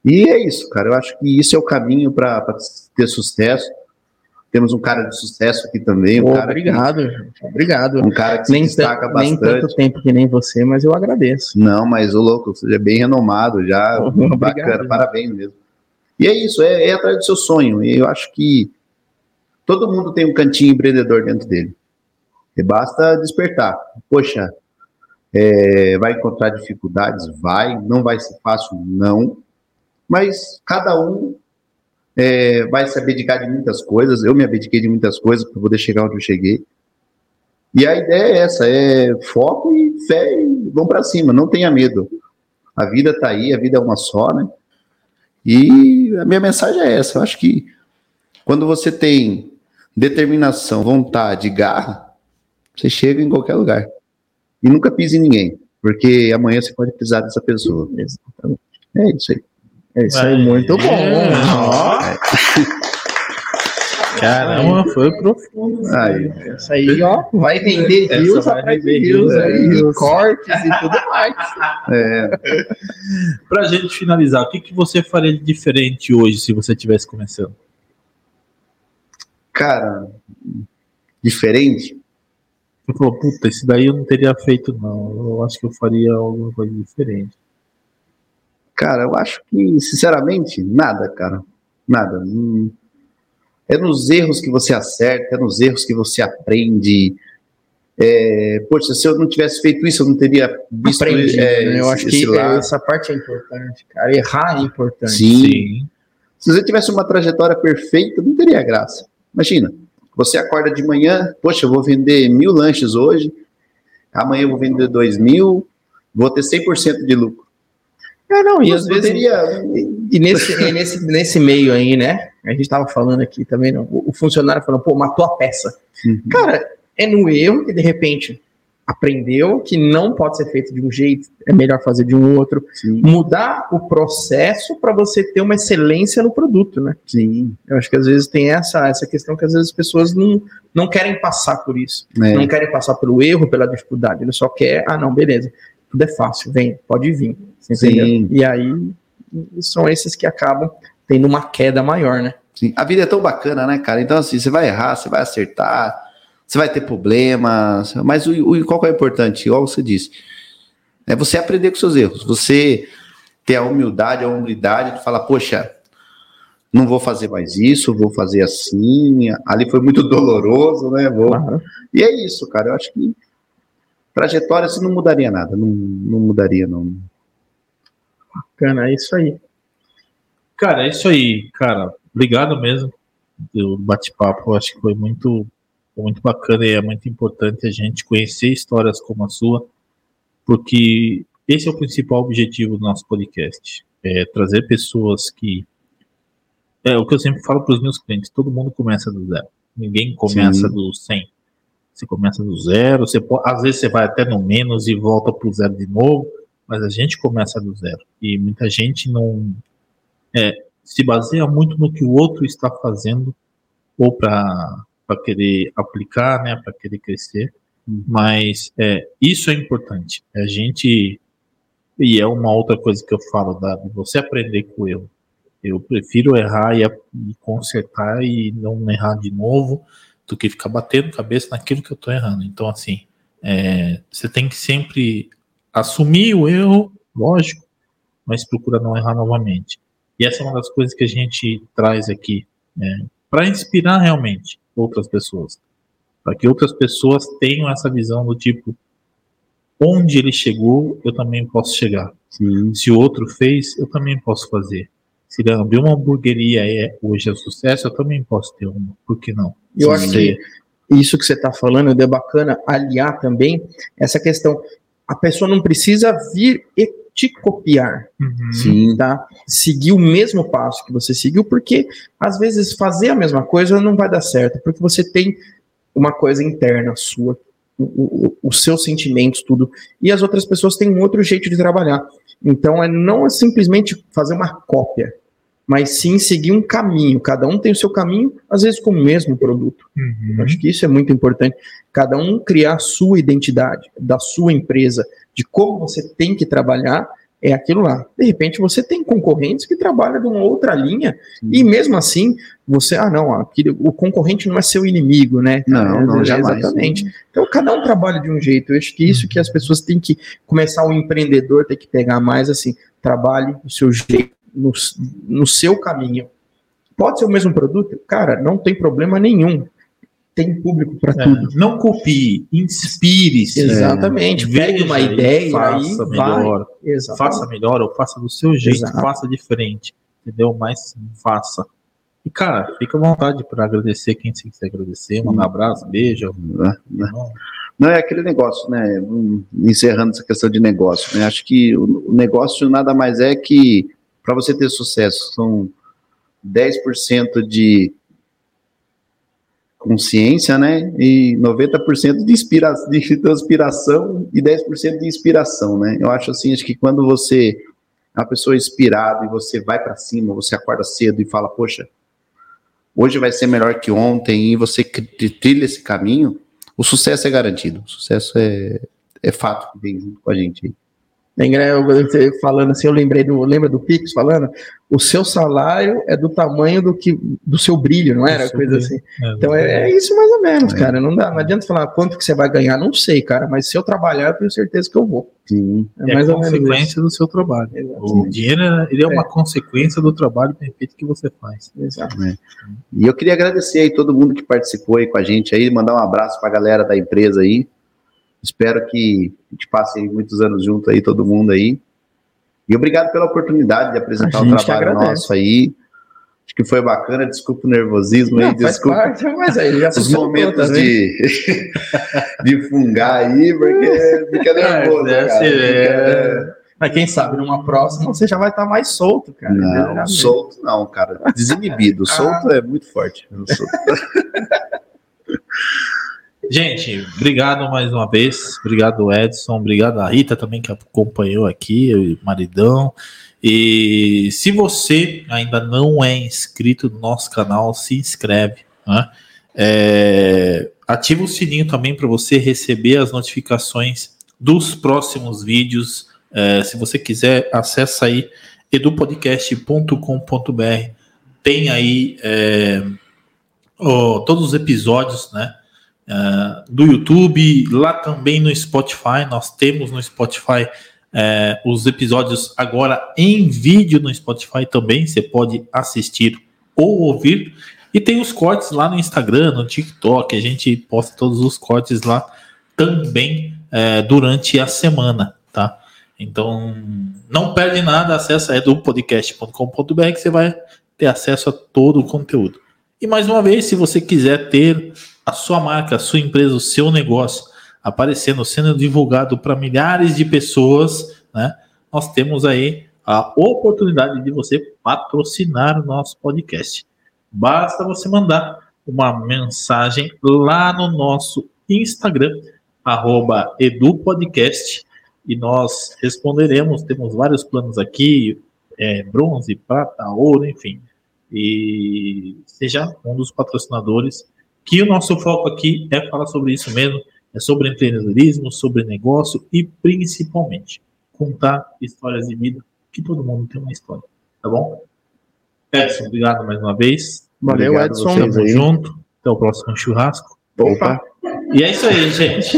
E é isso, cara. Eu acho que isso é o caminho para ter sucesso. Temos um cara de sucesso aqui também, um Pô, cara que- obrigado. Obrigado. um cara que se Nem, destaca tan- nem bastante. tanto tempo que nem você, mas eu agradeço. Não, mas o louco, você é bem renomado já, Obrigado. bacana, parabéns mesmo. E é isso, é, é atrás do seu sonho. E eu acho que todo mundo tem um cantinho empreendedor dentro dele. E basta despertar. Poxa, é, vai encontrar dificuldades? Vai. Não vai ser fácil? Não. Mas cada um é, vai se abdicar de muitas coisas. Eu me abdiquei de muitas coisas para poder chegar onde eu cheguei. E a ideia é essa, é foco e fé e vão para cima, não tenha medo. A vida tá aí, a vida é uma só, né? E a minha mensagem é essa, eu acho que quando você tem determinação, vontade, garra, você chega em qualquer lugar. E nunca pise em ninguém, porque amanhã você pode pisar dessa pessoa. É isso aí. É isso aí, muito bom. É. Ó, Caramba, foi profundo. Aí, Isso aí, ó, vai render views vai atrás de aí, views. e cortes e tudo mais. é, Pra gente finalizar, o que, que você faria de diferente hoje se você estivesse começando? cara, diferente. Você falou, puta, esse daí eu não teria feito, não. Eu acho que eu faria alguma coisa diferente. Cara, eu acho que, sinceramente, nada, cara. Nada. Hum, É nos erros que você acerta, é nos erros que você aprende. É, poxa, se eu não tivesse feito isso, eu não teria visto Aprendi, é, né? Eu esse- acho esse que lado. essa parte é importante, cara. Errar é importante. Sim. Se você tivesse uma trajetória perfeita, não teria graça. Imagina, você acorda de manhã, poxa, eu vou vender mil lanches hoje, amanhã eu vou vender dois mil, vou ter 100% de lucro. É, não, e às vezes. teria E nesse, e nesse, nesse meio aí, né? A gente tava falando aqui também, não, o o funcionário falando, pô, matou a peça. Uhum. Cara, é no erro que de repente aprendeu que não pode ser feito de um jeito, é melhor fazer de um outro. Sim, Mudar o processo para você ter uma excelência no produto, né? sim. Eu acho que às vezes tem essa, essa questão que às vezes as pessoas não, não querem passar por isso. É. Não querem passar pelo erro, pela dificuldade. Ele só quer, ah, não, beleza, tudo é fácil, vem, pode vir. E aí são esses que acabam tendo uma queda maior, né? Sim, a vida é tão bacana, né, cara? Então, assim, você vai errar, você vai acertar, você vai ter problemas, mas o, o qual que é importante? Igual você disse, é você aprender com seus erros, você ter a humildade, a humildade de falar, poxa, não vou fazer mais isso, vou fazer assim, ali foi muito doloroso, né? Vou... Claro. E é isso, cara, eu acho que trajetória assim, não mudaria nada, não, não mudaria, não. Bacana, é isso aí. Cara, é isso aí, cara. Obrigado mesmo pelo bate-papo. Acho que foi muito, muito bacana e é muito importante a gente conhecer histórias como a sua, porque esse é o principal objetivo do nosso podcast. É trazer pessoas que. É o que eu sempre falo para os meus clientes: todo mundo começa do zero. Ninguém começa Sim. do 100. Você começa do zero, você pode, às vezes você vai até no menos e volta pro zero de novo, mas a gente começa do zero. E muita gente não é, se baseia muito no que o outro está fazendo ou para querer aplicar, né, para querer crescer. Mas é, isso é importante. A gente e é uma outra coisa que eu falo da de você aprender com o erro. Eu prefiro errar e, e consertar e não errar de novo do que ficar batendo cabeça naquilo que eu tô errando. Então, assim, é, você tem que sempre assumir o erro, lógico, mas procura não errar novamente. E essa é uma das coisas que a gente traz aqui, para inspirar realmente outras pessoas. Para que outras pessoas tenham essa visão do tipo, onde ele chegou, eu também posso chegar. Sim. Se o outro fez, eu também posso fazer. Se ele abriu uma hamburgueria é, hoje é sucesso, eu também posso ter uma. Por que não? Eu acho que isso que você está falando é bacana aliar também essa questão. A pessoa não precisa vir e te copiar, Uhum. Sim. tá? Seguir o mesmo passo que você seguiu, porque às vezes fazer a mesma coisa não vai dar certo, porque você tem uma coisa interna sua, os seus sentimentos, tudo, e as outras pessoas têm um outro jeito de trabalhar. Então, é não é simplesmente fazer uma cópia, mas sim seguir um caminho. Cada um tem o seu caminho, às vezes com o mesmo produto. Uhum. Acho que isso é muito importante. Cada um criar a sua identidade, da sua empresa, de como você tem que trabalhar, é aquilo lá. De repente, você tem concorrentes que trabalham de uma outra linha, e mesmo assim, você, ah, não, aquele, o concorrente não é seu inimigo, né? Não, não, É, jamais. Exatamente. Então, cada um trabalha de um jeito. Eu acho que isso que as pessoas têm que começar, o empreendedor tem que pegar mais assim, trabalhe do seu jeito, no, no seu caminho. Pode ser o mesmo produto? Cara, não tem problema nenhum. Tem público para É, tudo. não copie, inspire-se. Exatamente. Veja Pegue uma e ideia faça aí, vai. Exatamente. Faça melhor ou faça do seu jeito, Exato. faça diferente. Entendeu? Mas faça. E, cara, fica à vontade para agradecer quem você quiser agradecer, mandar abraço, beijo. Né? Não, é aquele negócio, né? hum, Encerrando essa questão de negócio, né? Acho que o o negócio nada mais é que, para você ter sucesso, são 10% de consciência, né? E 90% de, inspira de transpiração e 10% de inspiração, né? Eu acho assim, acho que quando você é uma pessoa inspirada e você vai para cima, você acorda cedo e fala, poxa, hoje vai ser melhor que ontem, e você trilha esse caminho, o sucesso é garantido. O sucesso é, é fato que vem junto com a gente. aí. É falando assim, eu lembrei do, lembra do Pix falando? O seu salário é do tamanho do que do seu brilho, não era? Coisa brilho. assim. É, Então é, é isso mais ou menos, É. cara. Não dá, não adianta falar quanto que você vai ganhar, não sei, cara. Mas se eu trabalhar, eu tenho certeza que eu vou. Sim. É é mais ou menos consequência do seu trabalho. O Exatamente. dinheiro ele é uma consequência do trabalho perfeito que você faz. Exato. E eu queria agradecer aí todo mundo que participou aí com a gente aí, mandar um abraço para a galera da empresa aí. Espero que a gente passe aí muitos anos junto aí, todo mundo aí. E obrigado pela oportunidade de apresentar o trabalho nosso aí. Acho que foi bacana, desculpa o nervosismo aí, Não, faz desculpa parte, mas aí já os momentos de, de fungar aí, porque fica nervoso, deve cara. Fica- Mas quem sabe numa próxima você já vai estar mais solto, cara. Não, solto não, cara. Desinibido. Solto é muito forte. Gente, obrigado mais uma vez. Obrigado, Edson. Obrigado a Rita também que acompanhou aqui, o maridão. E se você ainda não é inscrito no nosso canal, se inscreve. Né? É, ativa o sininho também para você receber as notificações dos próximos vídeos. É, se você quiser, acessa aí edupodcast.com.br. Tem aí é, ó, todos os episódios, né? Ah, do YouTube, lá também no Spotify. Nós temos no Spotify eh, os episódios agora em vídeo no Spotify também. Você pode assistir ou ouvir. E tem os cortes lá no Instagram, no TikTok. A gente posta todos os cortes lá também eh, durante a semana, tá? Então, não perde nada, acessa edupodcast.com.br que você vai ter acesso a todo o conteúdo. E mais uma vez, se você quiser ter a sua marca, a sua empresa, o seu negócio aparecendo, sendo divulgado para milhares de pessoas, né? Nós temos aí a oportunidade de você patrocinar o nosso podcast. Basta você mandar uma mensagem lá no nosso Instagram, arroba edupodcast, e nós responderemos. Temos vários planos aqui, é, bronze, prata, ouro, enfim. E seja um dos patrocinadores, que o nosso foco aqui é falar sobre isso mesmo, é sobre empreendedorismo, sobre negócio e principalmente contar histórias de vida, que todo mundo tem uma história, tá bom? Edson, obrigado mais uma vez. Valeu, Obrigado Edson. Tamo aí. junto. Até o próximo churrasco. Opa. E é isso aí, gente.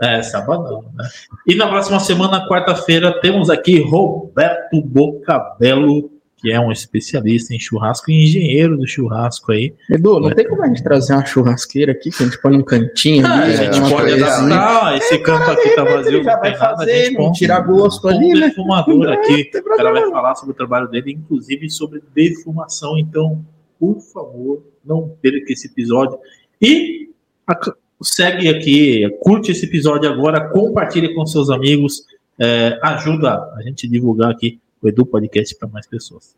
É, sabadão, né? E na próxima semana, quarta-feira, temos aqui Roberto Bocabello, que é um especialista em churrasco e engenheiro do churrasco aí. Edu, não tem como a gente trazer uma churrasqueira aqui que a gente põe num cantinho Ah, ali, a gente pode coisa assim. adaptar, esse canto aqui tá vazio, já não vai nada, a fazer, gente não põe tira gosto um ali, né? defumador aqui. tem O cara vai falar sobre o trabalho dele, inclusive sobre defumação. Então, por favor, não perca esse episódio. E a- segue aqui, curte esse episódio agora, compartilhe com seus amigos, é, ajuda a gente a divulgar aqui o Edu Podcast para mais pessoas.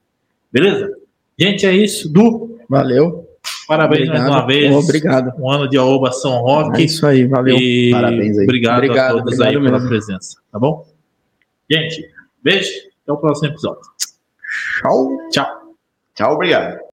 Beleza? Gente, é isso. Du, Valeu. parabéns mais uma vez. Obrigado. Um ano de Aoba São Roque. É isso aí, valeu. E Parabéns aí. Obrigado, Obrigado, a todos aí obrigado pela mesmo. presença, tá bom? Gente, beijo, até o próximo episódio. Tchau. Tchau. Tchau, obrigado.